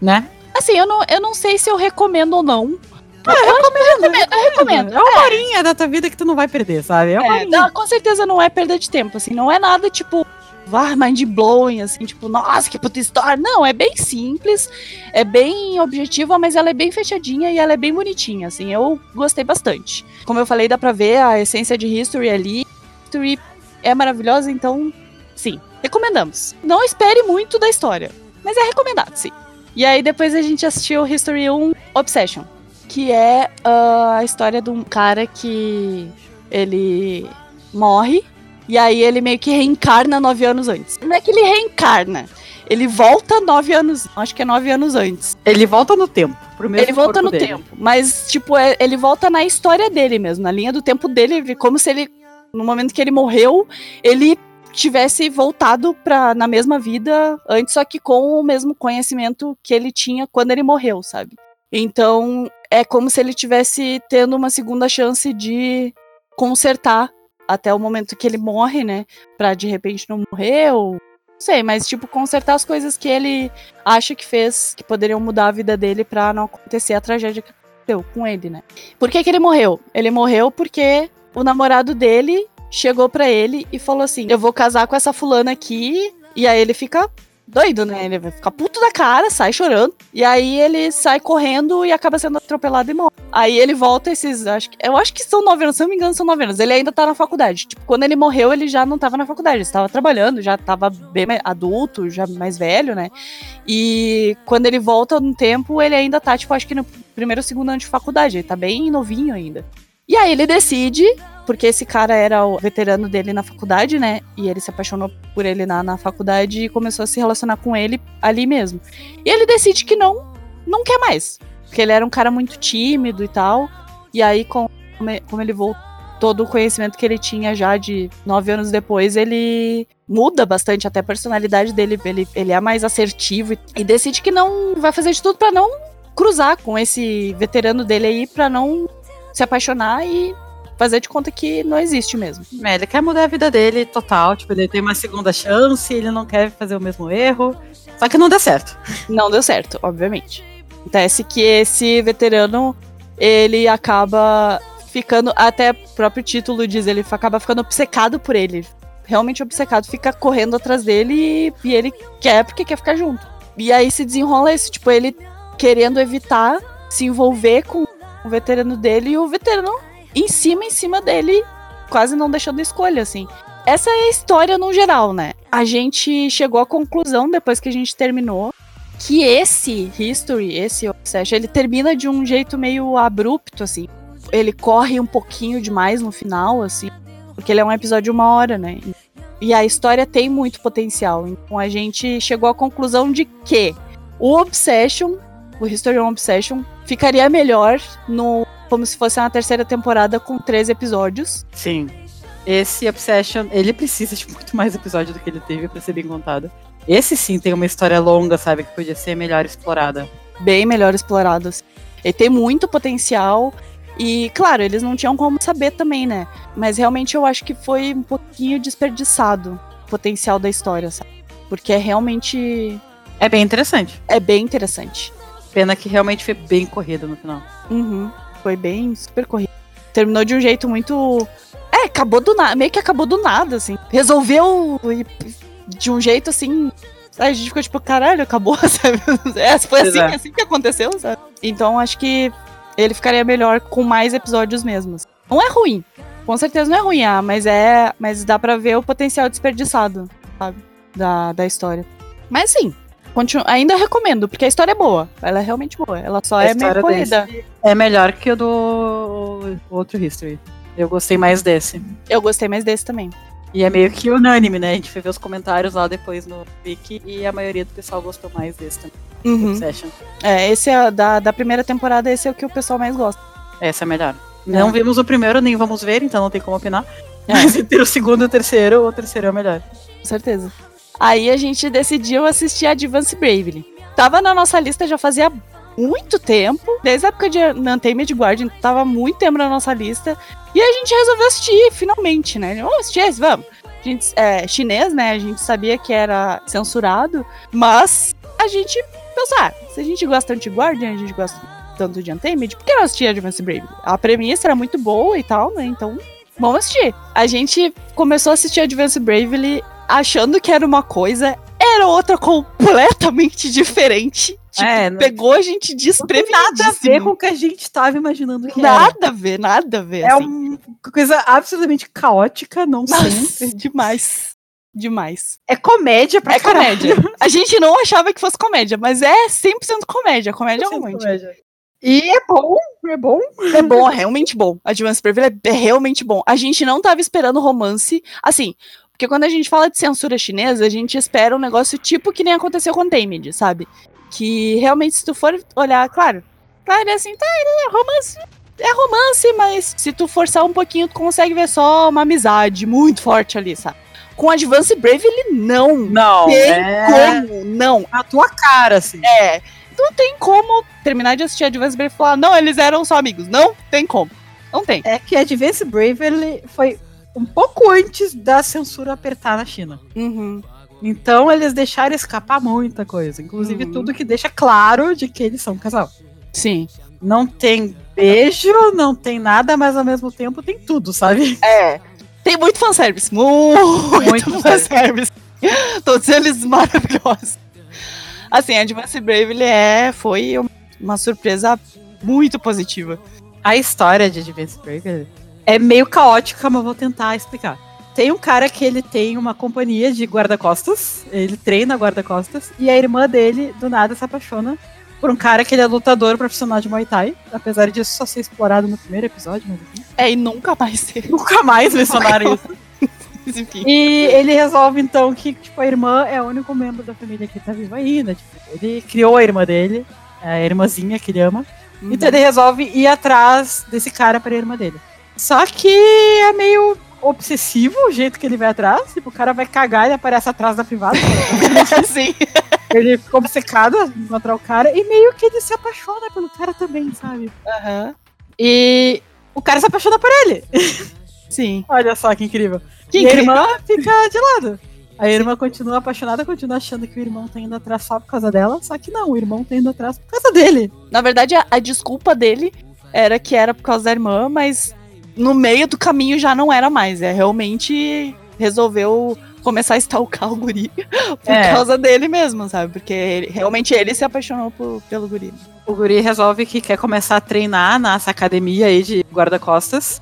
Né? Assim, eu não, eu não sei se eu recomendo ou não. Ah, eu, recomendo, eu recomendo. É uma horinha da tua vida que tu não vai perder, sabe? É uma é, não, com certeza não é perda de tempo, assim. Não é nada, tipo, ah, mind blowing, assim, tipo, nossa, que puta história. Não, é bem simples, é bem objetiva, mas ela é bem fechadinha e ela é bem bonitinha, assim. Eu gostei bastante. Como eu falei, dá pra ver a essência de History ali. History é maravilhosa, então, sim, recomendamos. Não espere muito da história, mas é recomendado, sim. E aí depois a gente assistiu History 1 Obsession que é uh, a história de um cara que ele morre e aí ele meio que reencarna nove anos antes. Não é que ele reencarna, ele volta nove anos, acho que é nove anos antes. Ele volta no tempo, pro mesmo Ele volta no dele. tempo, mas tipo, é, ele volta na história dele mesmo, na linha do tempo dele, como se ele, no momento que ele morreu, ele tivesse voltado para na mesma vida antes, só que com o mesmo conhecimento que ele tinha quando ele morreu, sabe? Então, é como se ele tivesse tendo uma segunda chance de consertar até o momento que ele morre, né? Pra de repente não morrer ou. Não sei, mas tipo, consertar as coisas que ele acha que fez que poderiam mudar a vida dele pra não acontecer a tragédia que aconteceu com ele, né? Por que, que ele morreu? Ele morreu porque o namorado dele chegou para ele e falou assim: Eu vou casar com essa fulana aqui. E aí ele fica doido, né? Ele vai ficar puto da cara, sai chorando. E aí ele sai correndo e acaba sendo atropelado e morre. Aí ele volta esses. Acho que, eu acho que são nove anos, se não me engano, são nove anos. Ele ainda tá na faculdade. Tipo, quando ele morreu, ele já não tava na faculdade. Ele estava trabalhando, já tava bem adulto, já mais velho, né? E quando ele volta no tempo, ele ainda tá, tipo, acho que no primeiro ou segundo ano de faculdade. Ele tá bem novinho ainda. E aí ele decide porque esse cara era o veterano dele na faculdade, né? E ele se apaixonou por ele na, na faculdade e começou a se relacionar com ele ali mesmo. E ele decide que não, não quer mais. Porque ele era um cara muito tímido e tal. E aí, como, como ele voltou, todo o conhecimento que ele tinha já de nove anos depois, ele muda bastante até a personalidade dele. Ele, ele é mais assertivo e, e decide que não vai fazer de tudo para não cruzar com esse veterano dele aí, para não se apaixonar e fazer de conta que não existe mesmo. É, ele quer mudar a vida dele total, tipo, ele tem uma segunda chance, ele não quer fazer o mesmo erro. Só que não deu certo. Não deu certo, obviamente. Acontece que esse veterano, ele acaba ficando, até o próprio título diz, ele acaba ficando obcecado por ele. Realmente obcecado, fica correndo atrás dele e, e ele quer porque quer ficar junto. E aí se desenrola isso, tipo, ele querendo evitar se envolver com o veterano dele e o veterano em cima, em cima dele, quase não deixando escolha, assim. Essa é a história no geral, né? A gente chegou à conclusão, depois que a gente terminou, que esse History, esse Obsession, ele termina de um jeito meio abrupto, assim. Ele corre um pouquinho demais no final, assim. Porque ele é um episódio de uma hora, né? E a história tem muito potencial. Então a gente chegou à conclusão de que o Obsession, o History on Obsession, ficaria melhor no como se fosse uma terceira temporada com três episódios. Sim. Esse Obsession, ele precisa de muito mais episódio do que ele teve para ser bem contado. Esse sim tem uma história longa, sabe, que podia ser melhor explorada. Bem melhor explorada. Assim. Ele tem muito potencial. E, claro, eles não tinham como saber também, né? Mas realmente eu acho que foi um pouquinho desperdiçado o potencial da história, sabe? Porque é realmente. É bem interessante. É bem interessante. Pena que realmente foi bem corrido no final. Uhum. Foi bem super corrido. Terminou de um jeito muito. É, acabou do nada. Meio que acabou do nada, assim. Resolveu de um jeito assim. A gente ficou tipo, caralho, acabou, sabe? É, foi assim, é. assim que aconteceu, sabe? Então acho que ele ficaria melhor com mais episódios mesmo. Não é ruim. Com certeza não é ruim, ah, mas é. Mas dá pra ver o potencial desperdiçado, sabe? Da, da história. Mas sim, continu, ainda recomendo, porque a história é boa. Ela é realmente boa. Ela só a é meio corrida. É melhor que o do outro History. Eu gostei mais desse. Eu gostei mais desse também. E é meio que unânime, né? A gente foi ver os comentários lá depois no Wiki e a maioria do pessoal gostou mais desse também. Uhum. É, esse é da, da primeira temporada, esse é o que o pessoal mais gosta. Esse é melhor. É. Não vimos o primeiro, nem vamos ver, então não tem como opinar. É. Mas entre o segundo e o terceiro, o terceiro é o melhor. Com certeza. Aí a gente decidiu assistir Advance Bravely. Tava na nossa lista já fazia muito tempo, desde a época de Untamed Guardian, tava muito tempo na nossa lista. E a gente resolveu assistir, finalmente, né? Vamos assistir esse, vamos. A gente, é, chinês, né? A gente sabia que era censurado, mas a gente pensou, ah, se a gente gosta de Guardian, a gente gosta tanto de Untamed, por que não assistir Advance Brave? A premissa era muito boa e tal, né? Então, vamos assistir. A gente começou a assistir Advance Bravely achando que era uma coisa, era outra completamente diferente. Tipo, é, não... pegou a gente desprevenida. Nada a ver com o que a gente estava imaginando que nada era. Nada a ver, nada a ver. É assim. uma coisa absolutamente caótica, não sei. Demais. Demais. É comédia pra É caralho. comédia. A gente não achava que fosse comédia, mas é 100% comédia. Comédia romântica. Comédia. E é bom, é bom. É bom, é realmente bom. Advance Preview é realmente bom. A gente não tava esperando romance. Assim, porque quando a gente fala de censura chinesa, a gente espera um negócio tipo que nem aconteceu com Tamed, sabe? Que realmente, se tu for olhar, claro, claro, é assim, tá, é romance. É romance, mas se tu forçar um pouquinho, tu consegue ver só uma amizade muito forte ali, sabe? Com Advance Brave, ele não. Não. Tem é... como, não. A tua cara, assim. É. Não tem como terminar de assistir Advance Brave e falar, não, eles eram só amigos. Não tem como. Não tem. É que Advance Brave, ele foi um pouco antes da censura apertar na China. Uhum. Então eles deixaram escapar muita coisa, inclusive uhum. tudo que deixa claro de que eles são um casal. Sim. Não tem beijo, não tem nada, mas ao mesmo tempo tem tudo, sabe? É. Tem muito fanservice. Muito, muito fanservice. Todos eles maravilhosos. Assim, Advance Brave ele é, foi uma surpresa muito positiva. A história de Advance Brave é meio caótica, mas vou tentar explicar. Tem um cara que ele tem uma companhia de guarda-costas, ele treina guarda-costas, e a irmã dele, do nada, se apaixona por um cara que ele é lutador profissional de Muay Thai, apesar disso só ser explorado no primeiro episódio, mas enfim. É, e nunca mais ser. Nunca mais mencionaram isso. enfim. E ele resolve então que tipo, a irmã é o único membro da família que tá vivo ainda. Tipo, ele criou a irmã dele, a irmãzinha que ele ama. Uhum. Então ele resolve ir atrás desse cara pra irmã dele. Só que é meio obsessivo o jeito que ele vai atrás. Tipo, o cara vai cagar e aparece atrás da privada. Sim. Ele fica obcecado em encontrar o cara e meio que ele se apaixona pelo cara também, sabe? Aham. Uhum. E o cara se apaixona por ele. Sim. Olha só que incrível. Que e incrível. a irmã fica de lado. A irmã continua apaixonada, continua achando que o irmão tá indo atrás só por causa dela, só que não, o irmão tá indo atrás por causa dele. Na verdade, a, a desculpa dele era que era por causa da irmã, mas no meio do caminho já não era mais. É realmente resolveu começar a stalkar o guri por É. causa dele mesmo, sabe? Porque ele- realmente ele se apaixonou por- pelo guri. O guri resolve que quer começar a treinar nessa academia aí de guarda-costas.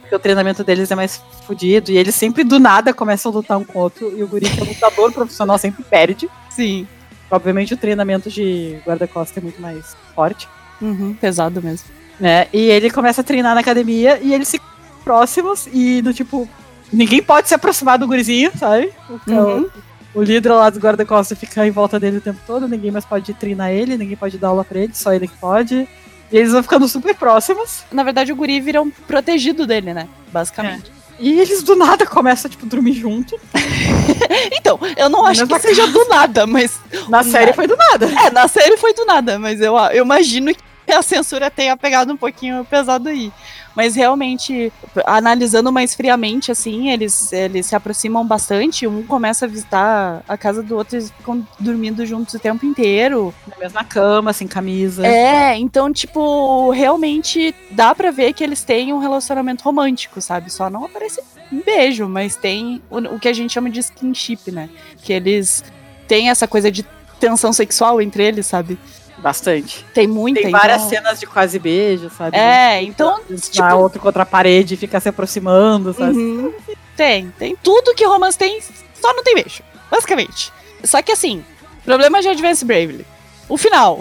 Porque o treinamento deles é mais fodido. E eles sempre do nada começam a lutar um com o outro. E o guri, que é lutador profissional, sempre perde. Sim. Obviamente o treinamento de guarda-costas é muito mais forte. Uhum, pesado mesmo. Né? E ele começa a treinar na academia e eles ficam próximos e do tipo, ninguém pode se aproximar do gurizinho, sabe? Então, Uhum. o líder lá do guarda-costas fica em volta dele o tempo todo, ninguém mais pode treinar ele, ninguém pode dar aula pra ele, só ele que pode. E eles vão ficando super próximos. Na verdade, o guri vira um protegido dele, né? Basicamente. E eles do nada começam, tipo, dormir junto. Então, eu não acho Mesma que seja do nada, mas. Na série nada. foi do nada. É, na série foi do nada, mas eu, eu imagino que a censura tenha pegado um pouquinho pesado aí. Mas realmente, analisando mais friamente, assim, eles, eles se aproximam bastante. Um começa a visitar a casa do outro, eles ficam dormindo juntos o tempo inteiro. Na mesma cama, sem camisa. É, então, tipo, realmente dá pra ver que eles têm um relacionamento romântico, sabe? Só não aparece um beijo, mas tem o, o que a gente chama de skinship, né? Que eles têm essa coisa de tensão sexual entre eles, sabe? Bastante. Tem muita. Tem várias então... cenas de quase beijo, sabe? É, então, tipo- outro contra a parede, fica se aproximando, sabe? Uhum. Tem, tem tudo que romance tem, só não tem beijo, basicamente. Só que assim, problema de Advance Bravely. O final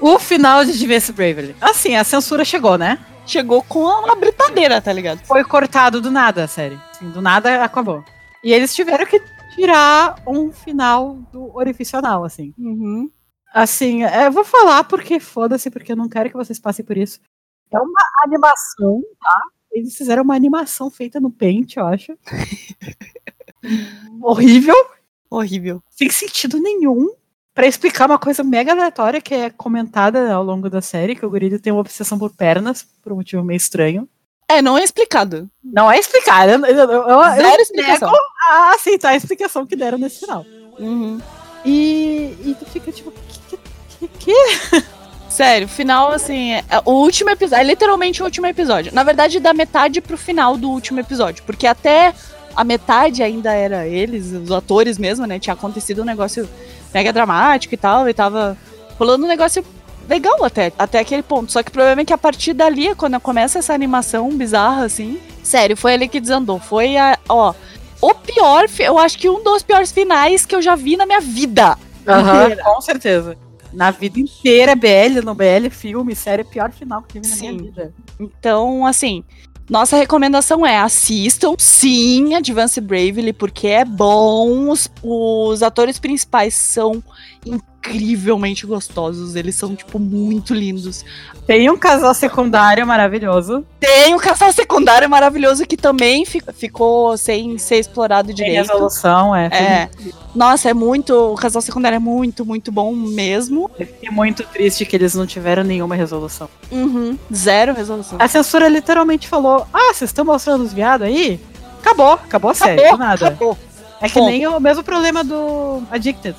O final de Advance Bravely. Assim, a censura chegou, né? chegou com uma britadeira, tá ligado? Foi cortado do nada a série. Assim, do nada acabou. E eles tiveram que tirar um final do orificional, assim. Uhum. Assim, é, eu vou falar porque foda-se, porque eu não quero que vocês passem por isso. É uma animação, tá? Eles fizeram uma animação feita no Paint, eu acho. Horrível, Horrível. sem sentido nenhum. Pra explicar uma coisa mega aleatória que é comentada ao longo da série, que o gorila tem uma obsessão por pernas, por um motivo meio estranho. É, não é explicado. Não é explicado. Eu, eu, eu, eu Zero explicação. nego a aceitar a explicação que deram nesse final. Uhum. E, e tu fica tipo, que, que, Sério, final, assim, é, o último episódio, é literalmente o último episódio. Na verdade, da metade pro final do último episódio. Porque até a metade ainda era eles, os atores mesmo, né? Tinha acontecido um negócio mega dramático e tal, e tava rolando um negócio legal até, até aquele ponto. Só que o problema é que a partir dali, quando começa essa animação bizarra, assim, sério, foi ali que desandou. Foi a, ó, o pior, eu acho que um dos piores finais que eu já vi na minha vida. Aham, com certeza. Na vida inteira, BL, no BL, filme, série, pior final que tive na Sim. minha vida. Então, assim, nossa recomendação é assistam sim Advance Bravely, porque é bom. Os, os atores principais são incrivelmente gostosos. Eles são, tipo, muito lindos. Tem um casal secundário maravilhoso. Tem o casal secundário maravilhoso que também fi- ficou sem ser explorado Tem direito. resolução, é. É. Nossa, é muito. O casal secundário é muito, muito bom mesmo. Eu fiquei muito triste que eles não tiveram nenhuma resolução. Uhum. Zero resolução. A censura literalmente falou: Ah, vocês estão mostrando os viados aí? Acabou, acabou a série, do nada. Acabou. É que nem o mesmo problema do Addicted.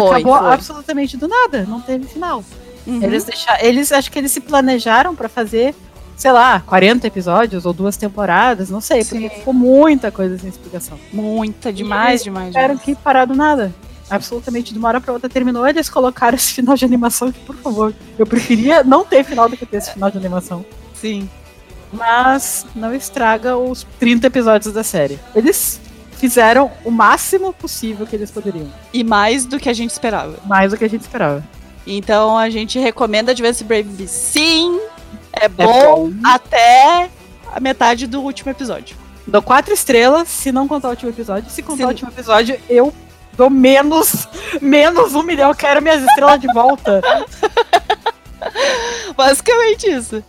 Foi. acabou foi. absolutamente do nada, não teve final. Uhum. Eles deixaram, eles acho que eles se planejaram pra fazer, sei lá, 40 episódios ou duas temporadas, não sei, porque Sim. ficou muita coisa sem explicação. Muita, demais, eles demais. Tiveram que parar do nada. Absolutamente de uma hora pra outra terminou, eles colocaram esse final de animação que, por favor, eu preferia não ter final do que ter esse final de animação. Sim. Mas não estraga os 30 episódios da série. Eles fizeram o máximo possível que eles poderiam. E mais do que a gente esperava. Mais do que a gente esperava. Então a gente recomenda Advance Brave sim. É bom, até a metade do último episódio. Dou quatro estrelas, se não contar o último episódio. Se contar Se- o último episódio, eu dou menos, menos um milhão. Eu quero minhas estrelas de volta. Basicamente isso.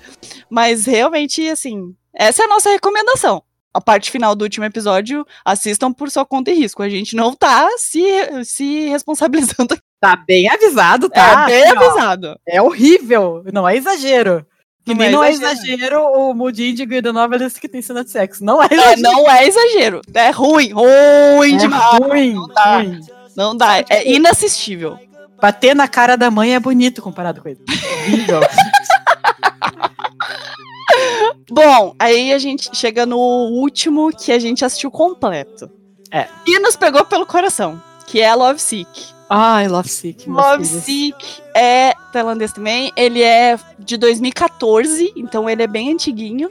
Mas realmente, assim, essa é a nossa recomendação. A parte final do último episódio, assistam por sua conta e risco. A gente não tá se, se responsabilizando aqui. Tá bem avisado, tá? é bem Assim, ó, avisado. É horrível, não é exagero. Que Não nem é não é exagero. exagero o Mood Índigo e da Novelist que tem cena de sexo. Não é É, exagero. não é exagero. É ruim, ruim é demais. ruim, não dá. ruim. Não dá. É inassistível. Bater na cara da mãe é bonito comparado com ele. Horrível. Bom, aí a gente chega no último que a gente assistiu completo. É. E nos pegou pelo coração, que é Love Sick. Ai, Love Sick. Love filhos. Sick é tailandês também. Ele é de 2014, então ele é bem antiguinho.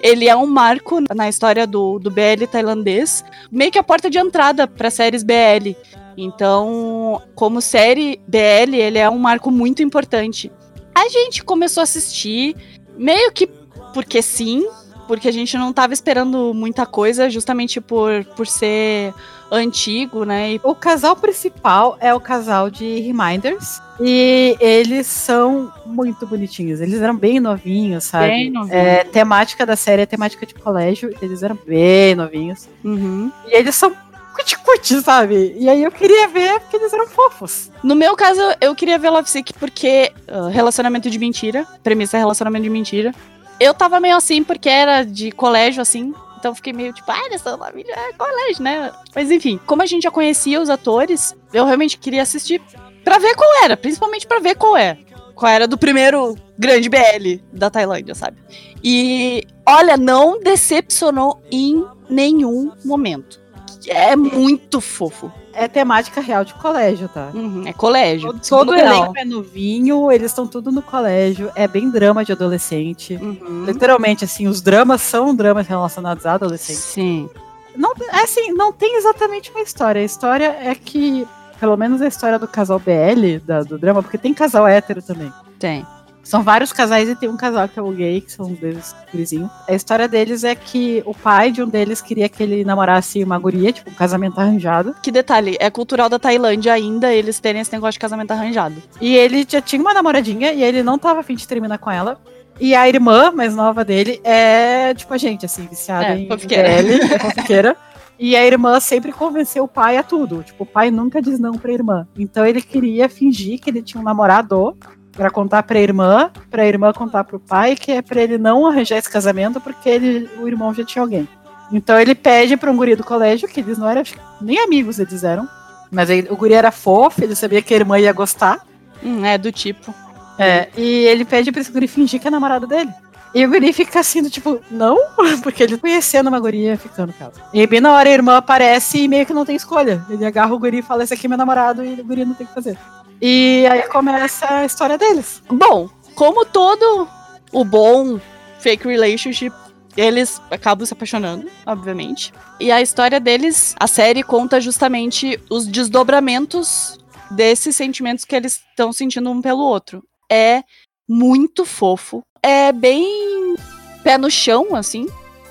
Ele é um marco na história do, do BL tailandês, meio que a porta de entrada para séries BL. Então, como série BL, ele é um marco muito importante. A gente começou a assistir meio que porque sim, porque a gente não tava esperando muita coisa, justamente por, por ser antigo, né? E O casal principal é o casal de Reminders. E eles são muito bonitinhos. Eles eram bem novinhos, sabe? Bem novinho. É, temática da série é temática de colégio. Eles eram bem novinhos. Uhum. E eles são cuti-cuti, sabe? E aí eu queria ver porque eles eram fofos. No meu caso, eu queria ver Love Sick porque ah, relacionamento de mentira, premissa é relacionamento de mentira. Eu tava meio assim porque era de colégio, assim. Então fiquei meio tipo, ah, nessa família é colégio, né? Mas enfim, como a gente já conhecia os atores, eu realmente queria assistir pra ver qual era, principalmente pra ver qual é. Qual era do primeiro grande BL da Tailândia, sabe? E olha, não decepcionou em nenhum momento. É muito fofo. É temática real de colégio, tá? Uhum, é colégio. Todo, todo grau. elenco é novinho, eles estão tudo no colégio. É bem drama de adolescente. Uhum. Literalmente, assim, os dramas são dramas relacionados a adolescente. Sim. Não, é assim, não tem exatamente uma história. A história é que, pelo menos a história do casal BL, da- do drama, porque tem casal hétero também. Tem. São vários casais e tem um casal que é o gay, que são os dois gurizinhos. A história deles é que o pai de um deles queria que ele namorasse uma guria, tipo, um casamento arranjado. Que detalhe, é cultural da Tailândia ainda eles terem esse negócio de casamento arranjado. E ele já tinha uma namoradinha e ele não tava afim de terminar com ela. E a irmã mais nova dele é, tipo, a gente, assim, viciada É, em fofiqueira. BL, é fofiqueira. E a irmã sempre convenceu o pai a tudo. Tipo, o pai nunca diz não pra irmã. Então ele queria fingir que ele tinha um namorado pra contar pra irmã, pra irmã contar pro pai, que é pra ele não arranjar esse casamento porque ele, o irmão já tinha alguém. Então ele pede pra um guri do colégio, que eles não eram nem amigos, eles eram. Mas aí, o guri era fofo, ele sabia que a irmã ia gostar. Hum, é do tipo. É, e ele pede pra esse guri fingir que é namorado dele. E o guri fica assim, do tipo, não? Porque ele conhecendo uma guria ficando com ela. E bem na hora a irmã aparece e meio que não tem escolha. Ele agarra o guri e fala, esse aqui é meu namorado, e o guri não tem o que fazer. E aí começa a história deles. Bom, como todo o bom fake relationship, eles acabam se apaixonando, obviamente. E a história deles, a série conta justamente os desdobramentos desses sentimentos que eles estão sentindo um pelo outro. É muito fofo. É bem pé no chão, assim.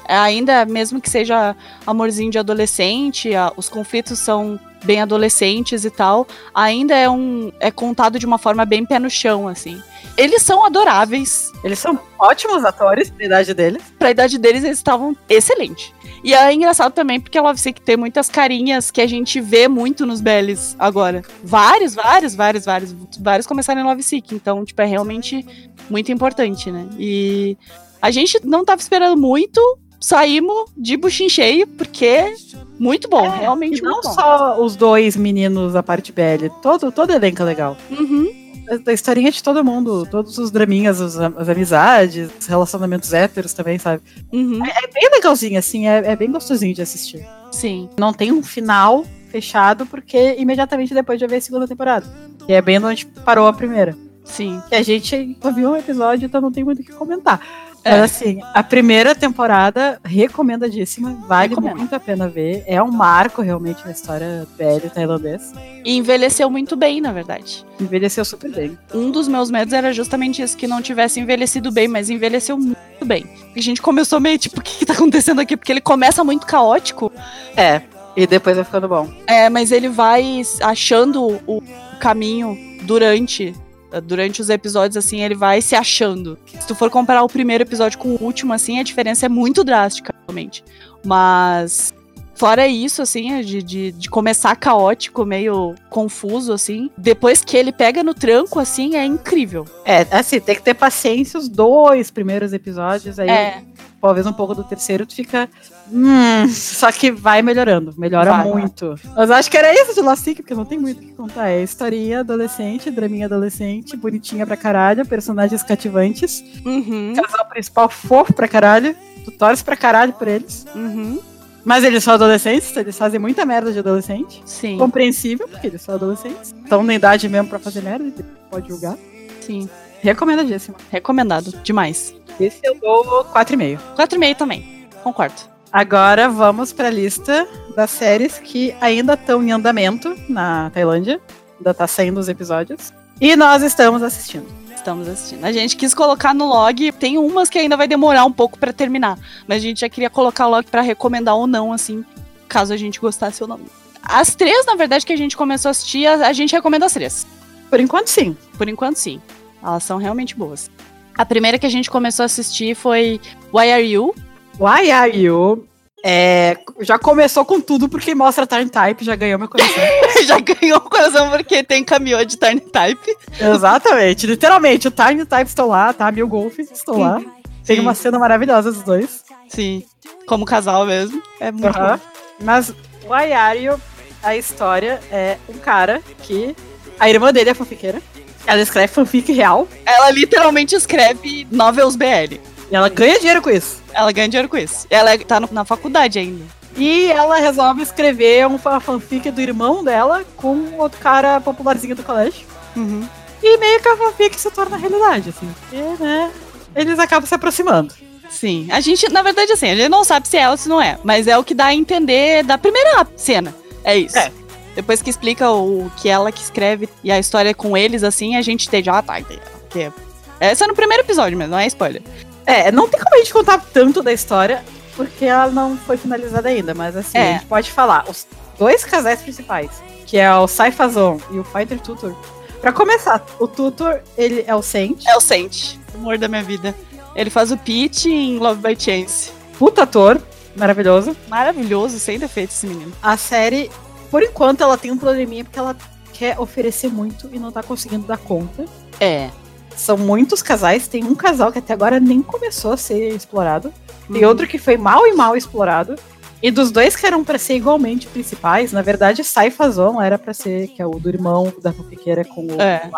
Ainda, mesmo que seja amorzinho de adolescente, os conflitos são bem adolescentes e tal, ainda é um é contado de uma forma bem pé no chão, assim. Eles são adoráveis. Eles são ótimos atores pra idade deles. Pra idade deles, eles estavam excelentes. E é engraçado também porque a Love Sick tem muitas carinhas que a gente vê muito nos Bells agora. Vários, vários, vários, vários. Vários começaram em Love Sick. Então, tipo, é realmente muito importante, né? E a gente não tava esperando muito. Saímos de buchinho cheio, porque muito bom, realmente E não bom. só os dois meninos da parte BL, todo, todo elenco é legal. Uhum. A, a historinha de todo mundo, todos os draminhas, os- as amizades, os relacionamentos héteros também, sabe? Uhum. É bem legalzinho, assim, é, é bem gostosinho de assistir. Sim. Não tem um final fechado, porque imediatamente depois já veio a segunda temporada. E é bem onde parou a primeira. Sim. Que a gente só viu um episódio, então não tem muito o que comentar. É. Mas assim, a primeira temporada, recomendadíssima, vale Recomendo. muito a pena ver. É um marco realmente na história velho tailandês. E envelheceu muito bem, na verdade. Envelheceu super bem. Um dos meus medos era justamente isso, que não tivesse envelhecido bem, mas envelheceu muito bem. A gente começou meio tipo, o que, que tá acontecendo aqui? Porque ele começa muito caótico, É. E depois vai ficando bom. é, mas ele vai achando o caminho durante. Durante os episódios, assim, ele vai se achando. Se tu for comparar o primeiro episódio com o último, assim, a diferença é muito drástica, realmente. Mas Fora isso, assim, de, de, de começar caótico, meio confuso, assim. Depois que ele pega no tranco, assim, é incrível. É, assim, tem que ter paciência os dois primeiros episódios, aí É, talvez um pouco do terceiro tu fica. Hum, só que vai melhorando, melhora Vai. muito. Mas acho que era isso de City, porque não tem muito o que contar. É historinha adolescente, draminha adolescente, bonitinha pra caralho, personagens cativantes, uhum, casal principal fofo pra caralho, tu torce pra caralho por eles. uhum. Mas eles são adolescentes, eles fazem muita merda de adolescente. Sim. Compreensível, porque eles são adolescentes. Estão na idade mesmo pra fazer merda, então pode julgar. Sim. Recomendadíssimo. Recomendado. Demais. Esse eu dou 4,5. 4,5 também. Concordo. Agora vamos pra lista das séries que ainda estão em andamento na Tailândia. Ainda tá saindo os episódios. E nós estamos assistindo. Estamos assistindo. A gente quis colocar no log. Tem umas que ainda vai demorar um pouco pra terminar. Mas a gente já queria colocar o log pra recomendar ou não, assim, caso a gente gostasse ou não. As três, na verdade, que a gente começou a assistir, a, a gente recomenda as três. Por enquanto, sim. Por enquanto, sim. Elas são realmente boas. A primeira que a gente começou a assistir foi Why Are You? Why Are You? É, já começou com tudo porque mostra Time Type, já ganhou meu coração. Já ganhou o coração porque tem caminhão de Tiny Type. Exatamente, literalmente, o Time Type estão lá, tá? Mil Golf estão lá. Tem Sim. uma cena maravilhosa dos dois. Sim. Como casal mesmo. É muito bom. Mas Why Are You, a história é um cara que. A irmã dele é fanfiqueira. Ela escreve fanfic real Ela literalmente escreve novels BL. e ela ganha dinheiro com isso. Ela ganha dinheiro com isso. Ela é- tá no- na faculdade ainda. E ela resolve escrever um- uma fanfic do irmão dela com outro cara popularzinho do colégio. Uhum. E meio que a fanfic se torna realidade, assim. Porque, né? Eles acabam se aproximando. Sim. A gente, na verdade, assim, a gente não sabe se é ela ou se não é. Mas é o que dá a entender da primeira cena. É isso. É. Depois que explica o que ela que escreve e a história com eles, assim, a gente entende. Ah, tá, entendi. Que é- Essa é no primeiro episódio mesmo, não é spoiler. É, não tem como a gente contar tanto da história, porque ela não foi finalizada ainda, mas assim, É. a gente pode falar. Os dois casais principais, que é o Saifazon e o Fighter Tutor. Pra começar, o Tutor, ele é o Saint, É o Sente, amor da minha vida. Ele faz o Pete em Love by Chance. puta ator, maravilhoso. Maravilhoso, sem defeito esse menino. A série, por enquanto, ela tem um probleminha porque ela quer oferecer muito e não tá conseguindo dar conta. É. São muitos casais, tem um casal que até agora nem começou a ser explorado. Tem Uhum. outro que foi mal e mal explorado. E dos dois que eram pra ser igualmente principais, na verdade, Saifazon era pra ser, que é o do irmão da fanfiqueira com o. É.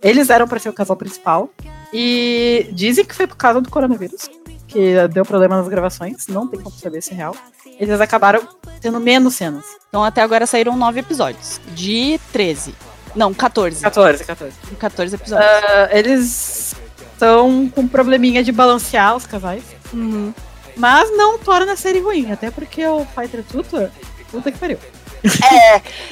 Eles eram pra ser o casal principal. E dizem que foi por causa do coronavírus, que deu problema nas gravações, não tem como saber se é real. Eles acabaram tendo menos cenas. Então até agora saíram nove episódios. De 13. Não, 14. 14, 14. 14 episódios. Ah, eles estão com um probleminha de balancear os casais. Uhum. Mas não torna a série ruim, até porque o Fighter Tutor, puta que pariu.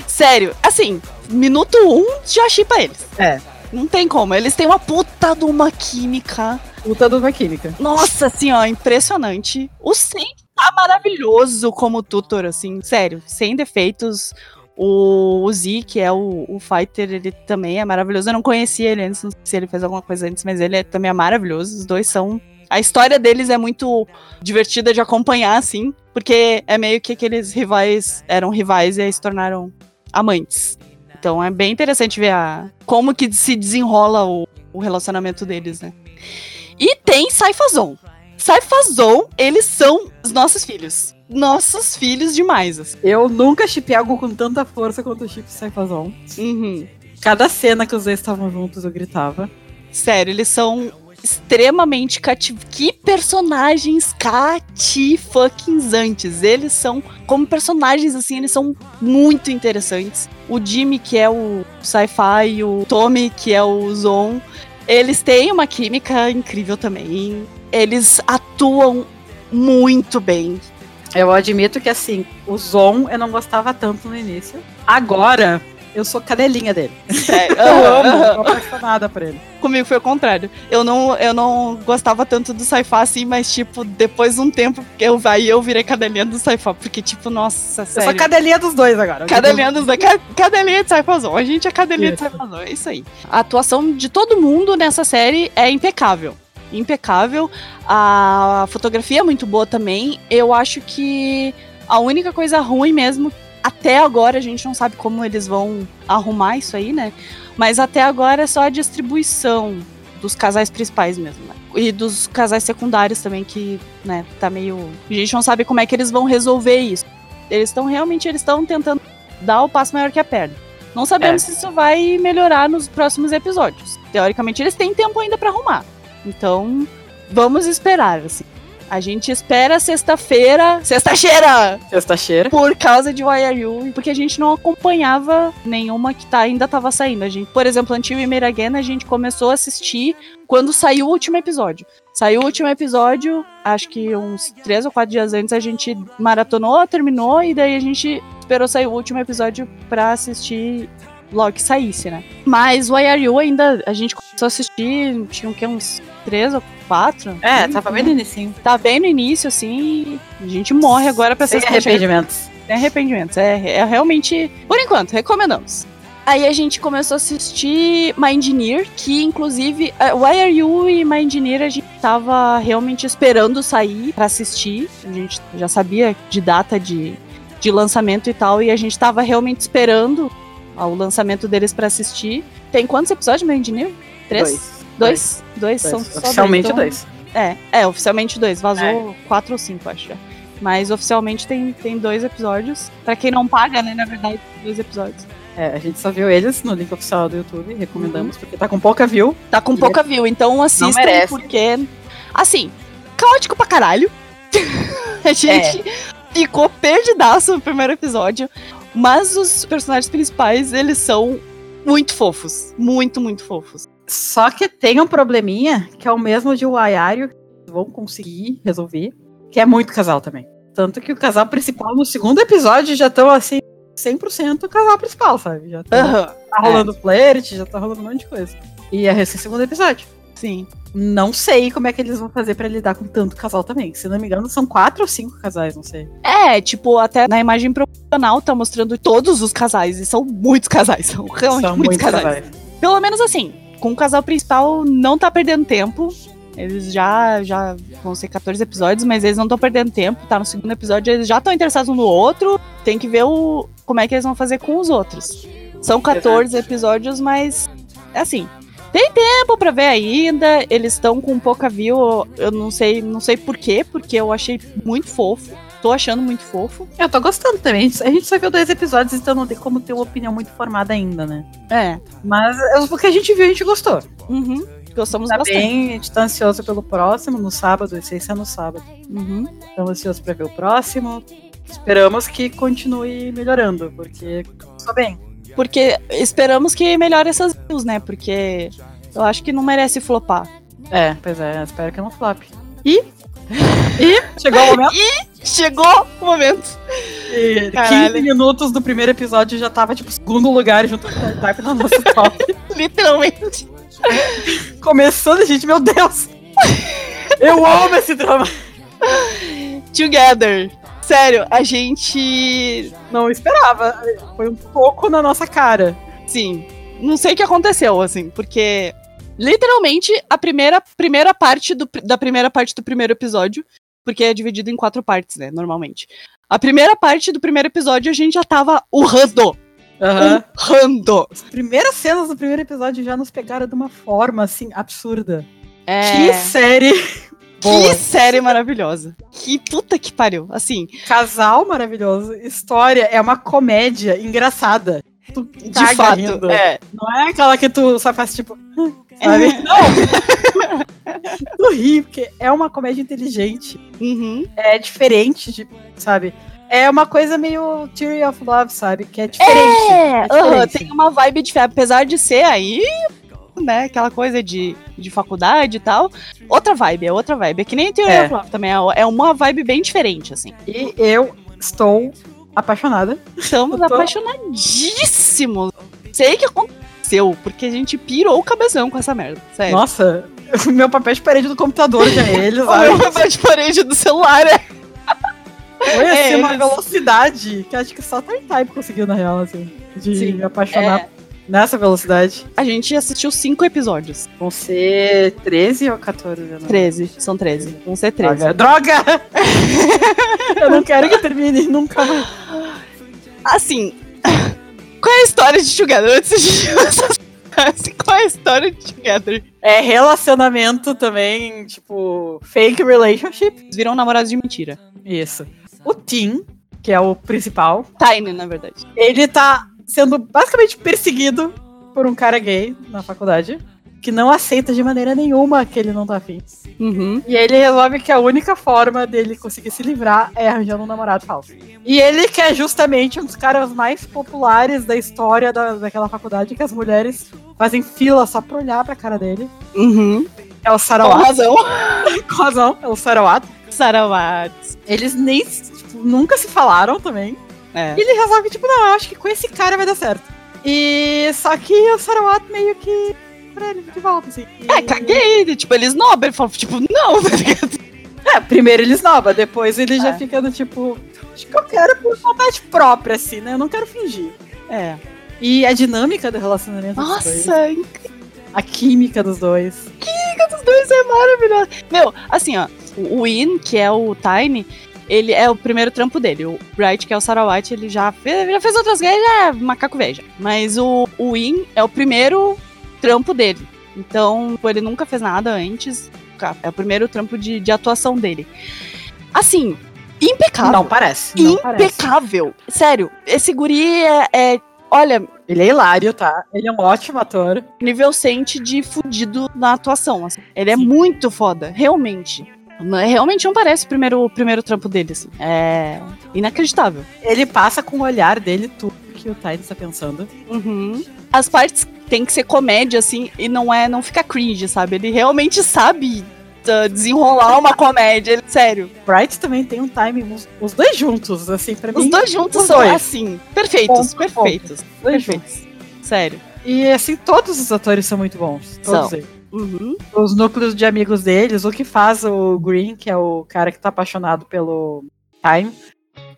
Sério, assim, minuto um já chipa eles. É. Não tem como. Eles têm uma puta de uma química. Puta dupla química. Nossa, assim, ó, impressionante. O Sen tá maravilhoso como tutor, assim, sério, sem defeitos. O, o Z, que é o, o fighter, ele também é maravilhoso. Eu não conhecia ele antes, não sei se ele fez alguma coisa antes, mas ele é- também é maravilhoso. Os dois são. A história deles é muito divertida de acompanhar, assim, porque é meio que aqueles rivais eram rivais e aí se tornaram amantes. Então é bem interessante ver a, como que se desenrola o, o relacionamento deles, né? E tem Saifazon. Saifazon, eles são os nossos filhos. Nossos filhos demais. assim. Eu nunca chipei algo com tanta força quanto o chip Saifazon. Uhum. Cada cena que os dois estavam juntos eu gritava. Sério, eles são extremamente cativos. Que personagens catifuckingzantes. Eles são, como personagens, assim, eles são muito interessantes. O Jimmy, que é o sci-fi, o Tommy, que é o Zon, eles têm uma química incrível também. Eles atuam muito bem. Eu admito que assim, o Zon eu não gostava tanto no início. Agora, eu sou cadelinha dele. Sério. Eu amo, tô apaixonada por ele. Comigo foi o contrário. Eu não, eu não gostava tanto do sci-fi assim, mas, tipo, depois de um tempo, eu, aí eu virei cadelinha do sci-fi. Porque, tipo, nossa, Eu sério. sou cadelinha dos dois agora. Cadelinha dos ca- Cadelinha de Saifazon. A gente é cadelinha de Isso. Saifazon. É isso aí. A atuação de todo mundo nessa série é impecável. Impecável. A fotografia é muito boa também. Eu acho que a única coisa ruim mesmo, até agora a gente não sabe como eles vão arrumar isso aí, né? Mas até agora é só a distribuição dos casais principais mesmo, né? E dos casais secundários também, que, né, tá meio. A gente não sabe como é que eles vão resolver isso. Eles estão realmente, eles estão tentando dar o passo maior que a perna. Não sabemos É. se isso vai melhorar nos próximos episódios. Teoricamente, eles têm tempo ainda pra arrumar. Então, vamos esperar, assim. A gente espera sexta-feira. Sexta-feira! Sexta-feira. Por causa de Why Are You? Porque a gente não acompanhava nenhuma que tá, ainda tava saindo. A gente, por exemplo, We Meet Again, a gente começou a assistir quando saiu o último episódio. Saiu o último episódio, acho que uns três ou quatro dias antes a gente maratonou, terminou, e daí a gente esperou sair o último episódio pra assistir logo que saísse, né? Mas Why Are You ainda, a gente começou a assistir, tinha o quê, uns três ou quatro? É, tava bem no início. Tá bem no início, assim, a gente morre agora pra Sem essas arrependimentos. Sem arrependimentos. É, é realmente, por enquanto, recomendamos. Aí a gente começou a assistir My Engineer, que inclusive, uh, Why Are You e My Engineer a gente tava realmente esperando sair pra assistir. A gente já sabia de data de, de lançamento e tal, e a gente tava realmente esperando ó, o lançamento deles pra assistir. Tem quantos episódios My Engineer? Três? Dois. Dois? Dois, são só Oficialmente então- dois. é, é, oficialmente dois. Vazou quatro ou cinco, acho. já. Mas oficialmente tem, tem dois episódios. Pra quem não paga, né, na verdade, dois episódios. É, a gente só viu eles no link oficial do YouTube, recomendamos, porque tá com pouca view. Tá com pouca view, então assistam, porque. Assim, caótico pra caralho. a gente ficou perdidaço no primeiro episódio. Mas os personagens principais, eles são muito fofos. Muito, muito fofos. Só que tem um probleminha, que é o mesmo de Waiario, que vão conseguir resolver, que é muito casal também. Tanto que o casal principal no segundo episódio já estão assim, 100% o casal principal, sabe? Já tá, Aham. tá rolando flirt, já tá rolando um monte de coisa. E é esse segundo episódio. Sim. Não sei como é que eles vão fazer pra lidar com tanto casal também. Se não me engano, são quatro ou cinco casais, não sei. É, tipo, até na imagem promocional tá mostrando todos os casais. E são muitos casais. São realmente São muitos muitos casais. casais. Pelo menos assim, com o casal principal não tá perdendo tempo. Eles já, já vão ser 14 episódios, mas eles não estão perdendo tempo. Tá no segundo episódio, eles já estão interessados um no outro. Tem que ver o, como é que eles vão fazer com os outros. São 14 episódios, mas assim, tem tempo pra ver ainda. Eles estão com pouca view. Eu não sei, não sei por quê, porque eu achei muito fofo. Tô achando muito fofo. Eu tô gostando também. A gente só viu dois episódios, então não tem como ter uma opinião muito formada ainda, né? É. Mas o que a gente viu, a gente gostou. Uhum. Gostamos Tá bastante. bem, a gente tá ansioso pelo próximo, no sábado, esse é no sábado. Uhum. Estamos ansiosos pra ver o próximo. Esperamos que continue melhorando, porque só bem. Porque esperamos que melhore essas views, né? Porque eu acho que não merece flopar. É, pois é, espero que não flop. E. E chegou o momento. Chegou o momento. E Caralho. 15 minutos do primeiro episódio já tava, tipo, segundo lugar junto com o Type na nossa top. Literalmente. Começando, gente, meu Deus! Eu amo esse drama! Together. Sério, a gente. Não esperava. Foi um pouco na nossa cara. Sim. Não sei o que aconteceu, assim, porque. Literalmente, a primeira, primeira parte do, da primeira parte do primeiro episódio. Porque é dividido em quatro partes, né? Normalmente. A primeira parte do primeiro episódio a gente já tava urrando. Aham. Urrando. As primeiras cenas do primeiro episódio já nos pegaram de uma forma, assim, absurda. É. Que série boa. Que série maravilhosa. Que puta que pariu. Assim, Casal maravilhoso. História é uma comédia engraçada. Tu de caga fato. rindo. É. Não é aquela que tu só faz tipo. Sabe? Não! tu ri, porque é uma comédia inteligente. Uhum. É diferente, de, sabe? É uma coisa meio Theory of Love, sabe? Que é diferente. É, é diferente. tem uma vibe de apesar de ser aí, né, aquela coisa de, de faculdade e tal. Outra vibe, é outra vibe. É que nem Theory É. of Love também, é- é uma vibe bem diferente, assim. E eu estou apaixonada. Estamos tô- apaixonadíssimos. Sei que aconteceu, porque a gente pirou o cabeção com essa merda, sério. Nossa, meu papel de parede do computador já é ele, o sabe? meu papel de parede do celular é... Foi assim, É, uma velocidade que acho que só Type conseguiu, na real, assim. De Sim, me apaixonar é. Nessa velocidade. A gente assistiu cinco episódios. Vão ser 13 ou 14? eu não- 13, são 13. Vão ser 13. Droga! Droga! eu não quero que termine nunca mais. Assim, qual é a história de Together? Antes qual é a história de Together? É relacionamento também, tipo, fake relationship. Viram namorados de mentira. Isso. O Tim, que é o principal, Tiny, na verdade. ele tá sendo basicamente perseguido por um cara gay na faculdade. que não aceita de maneira nenhuma que ele não tá afim. Uhum. E ele resolve que a única forma dele conseguir se livrar é arranjando um namorado falso. E ele que é justamente um dos caras mais populares da história da, daquela faculdade, que as mulheres fazem fila só pra olhar pra cara dele. Uhum. É o Com Sarawat. razão. Com razão, é o Sarawat. Sarawat. Eles nem tipo, nunca se falaram também. É. E ele resolve, tipo, não, eu acho que com esse cara vai dar certo. E só que o Sarawat meio que pra ele de volta, assim. E- É, caguei. Tipo, eles nobram. Ele fala, tipo, não, tá ligado? É, primeiro ele esnoba, depois ele já É. fica do tipo. Acho que eu quero por vontade própria, assim, né? Eu não quero fingir. É. E a dinâmica do relacionamento dos dois. Nossa, A química dos dois. os dois é maravilhoso. Meu, assim, ó, o Win, que é o Tiny, ele é o primeiro trampo dele. O Bright, que é o Sarawat, ele já fez, já fez outras coisas, já é macaco veja. Mas o, o Win é o primeiro trampo dele. Então, ele nunca fez nada antes. É o primeiro trampo de, de atuação dele. Assim, impecável. Não parece. Não parece. impecável. Sério, esse guri é, é- Olha, Ele é hilário, tá? Ele é um ótimo ator. nível sente de fudido na atuação. assim. Ele é Sim. muito foda, realmente. Realmente não parece o primeiro, o primeiro trampo dele, assim. É inacreditável. Ele passa com o olhar dele tudo que o Tyler está pensando. Uhum. As partes tem que ser comédia, assim, e não é, não fica cringe, sabe? Ele realmente sabe uh, desenrolar uma comédia, ele- sério. Bright também tem um timing, os, os dois juntos, assim, pra Os mim. dois juntos os são, dois. assim, perfeitos, Ponto, perfeitos, juntos. perfeitos. Sério. E assim, todos os atores são muito bons. Todos São. eles. Uhum. Os núcleos de amigos deles, o que faz o Green, que é o cara que tá apaixonado pelo Time,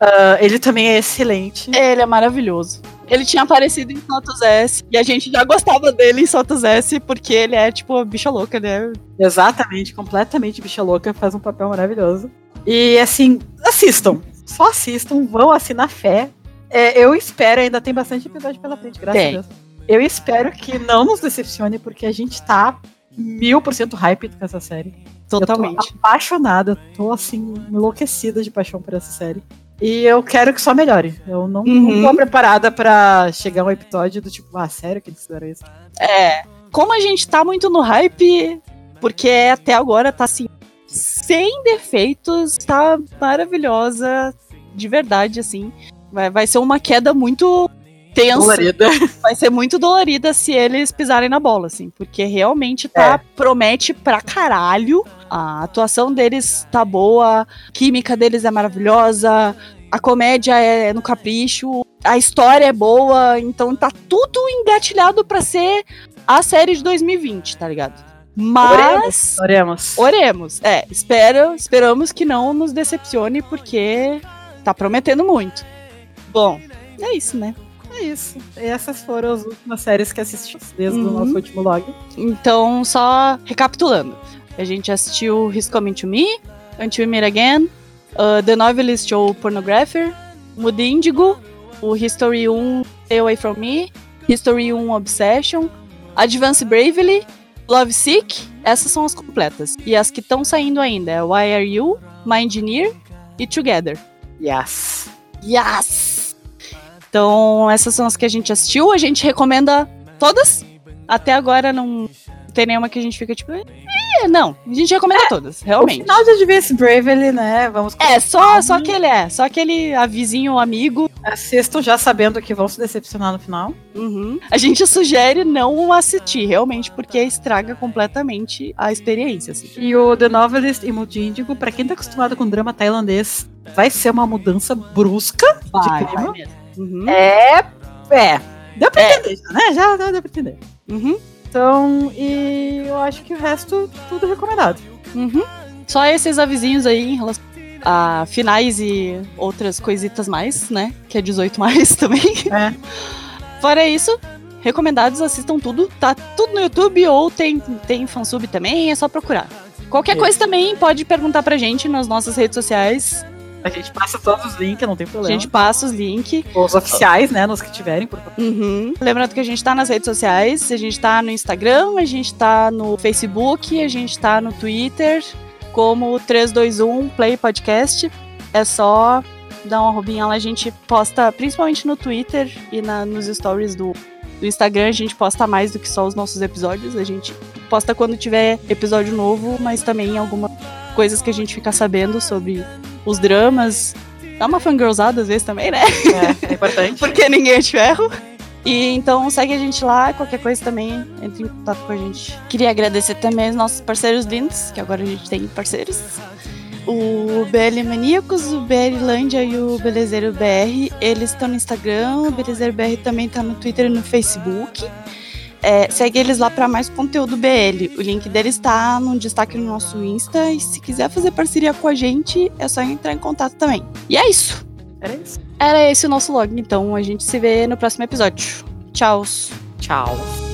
ah, ele também é excelente. Ele é maravilhoso. Ele tinha aparecido em Santos S e a gente já gostava dele em Santos S porque ele é, tipo, bicha louca, né? Exatamente, completamente bicha louca, faz um papel maravilhoso. E assim, assistam. Só assistam, vão assim na fé. É, eu espero, ainda tem bastante episódio pela frente, graças Tem. a Deus. Eu espero que não nos decepcione, porque a gente tá mil por cento hype com essa série. Eu Totalmente. tô apaixonada, tô assim, enlouquecida de paixão por essa série. E eu quero que só melhore. Eu não, Uhum. não tô preparada pra chegar um episódio do tipo, ah, sério que eles fizeram isso? É. Como a gente tá muito no hype, porque até agora tá assim, sem defeitos, tá maravilhosa, de verdade, assim. Vai, vai ser uma queda muito tensa. Colorida. vai ser muito dolorida se eles pisarem na bola, assim, porque realmente tá promete pra caralho. A atuação deles tá boa, a química deles é maravilhosa, a comédia é no capricho, a história é boa, então tá tudo engatilhado pra ser a série de 2020, tá ligado? Mas Oremos. oremos, é, espero, esperamos que não nos decepcione porque tá prometendo muito. Bom, é isso, né? É isso. Essas foram as últimas séries que assistimos desde o Uhum. nosso último log. Então, só recapitulando. A gente assistiu His Coming to Me, Until We Meet Again, uh, The Novelist Show Pornographer, Mood Indigo, o History 1 Stay Away From Me, History 1 Obsession, Advance Bravely, Love Sick, essas são as completas. E as que estão saindo ainda é Why Are You, My Engineer e Together. Yes. Yes! Então, essas são as que a gente assistiu. A gente recomenda todas. Até agora não tem nenhuma que a gente fica tipo. "Eh", não, a gente recomenda todas, O realmente. final de Advance Bravely, né? Vamos É, só, só aquele é, só aquele avisinho amigo. assistam já sabendo que vão se decepcionar no final. Uhum. A gente sugere não assistir, realmente, porque estraga completamente a experiência. Assim. E o The Novelist e Mood Índigo, pra quem tá acostumado com drama tailandês, vai ser uma mudança brusca Vai, de clima. vai mesmo. Uhum. É, é. Deu pra É. entender, já, né? Já, já deu pra entender. Uhum. Então, e eu acho que o resto, tudo recomendado. Uhum. Só esses avisinhos aí em relação a finais e outras coisitas mais, né? Que é 18 mais também. É. Fora isso, recomendados, assistam tudo. Tá tudo no YouTube ou tem, tem fansub também, é só procurar. Qualquer Isso. coisa também pode perguntar pra gente nas nossas redes sociais. A gente passa todos os links, não tem A problema. gente passa os links. Os oficiais, né? Nos que tiverem, por favor. Uhum. Lembrando que a gente tá nas redes sociais, a gente tá no Instagram, a gente tá no Facebook, a gente tá no Twitter, como 321 Play Podcast. É só dar uma roubinha lá, a gente posta principalmente no Twitter e na- nos stories do, No Instagram a gente posta mais do que só os nossos episódios. A gente posta quando tiver episódio novo, mas também algumas coisas que a gente fica sabendo sobre os dramas. Dá uma fangirlzada às vezes também, né? É, é importante. Porque ninguém é de ferro. E então segue a gente lá, qualquer coisa também, entre em contato com a gente. Queria agradecer também os nossos parceiros lindos, que agora a gente tem parceiros. O BL Maníacos, o BL Lândia e o Belezeiro BR, eles estão no Instagram, o Belezeiro BR também está no Twitter e no Facebook. É, segue eles lá para mais conteúdo BL. O link deles está no destaque no nosso Insta. E se quiser fazer parceria com a gente, é só entrar em contato também. E é isso. Era isso. Era esse o nosso log. Então a gente se vê no próximo episódio. Tchau. Tchau.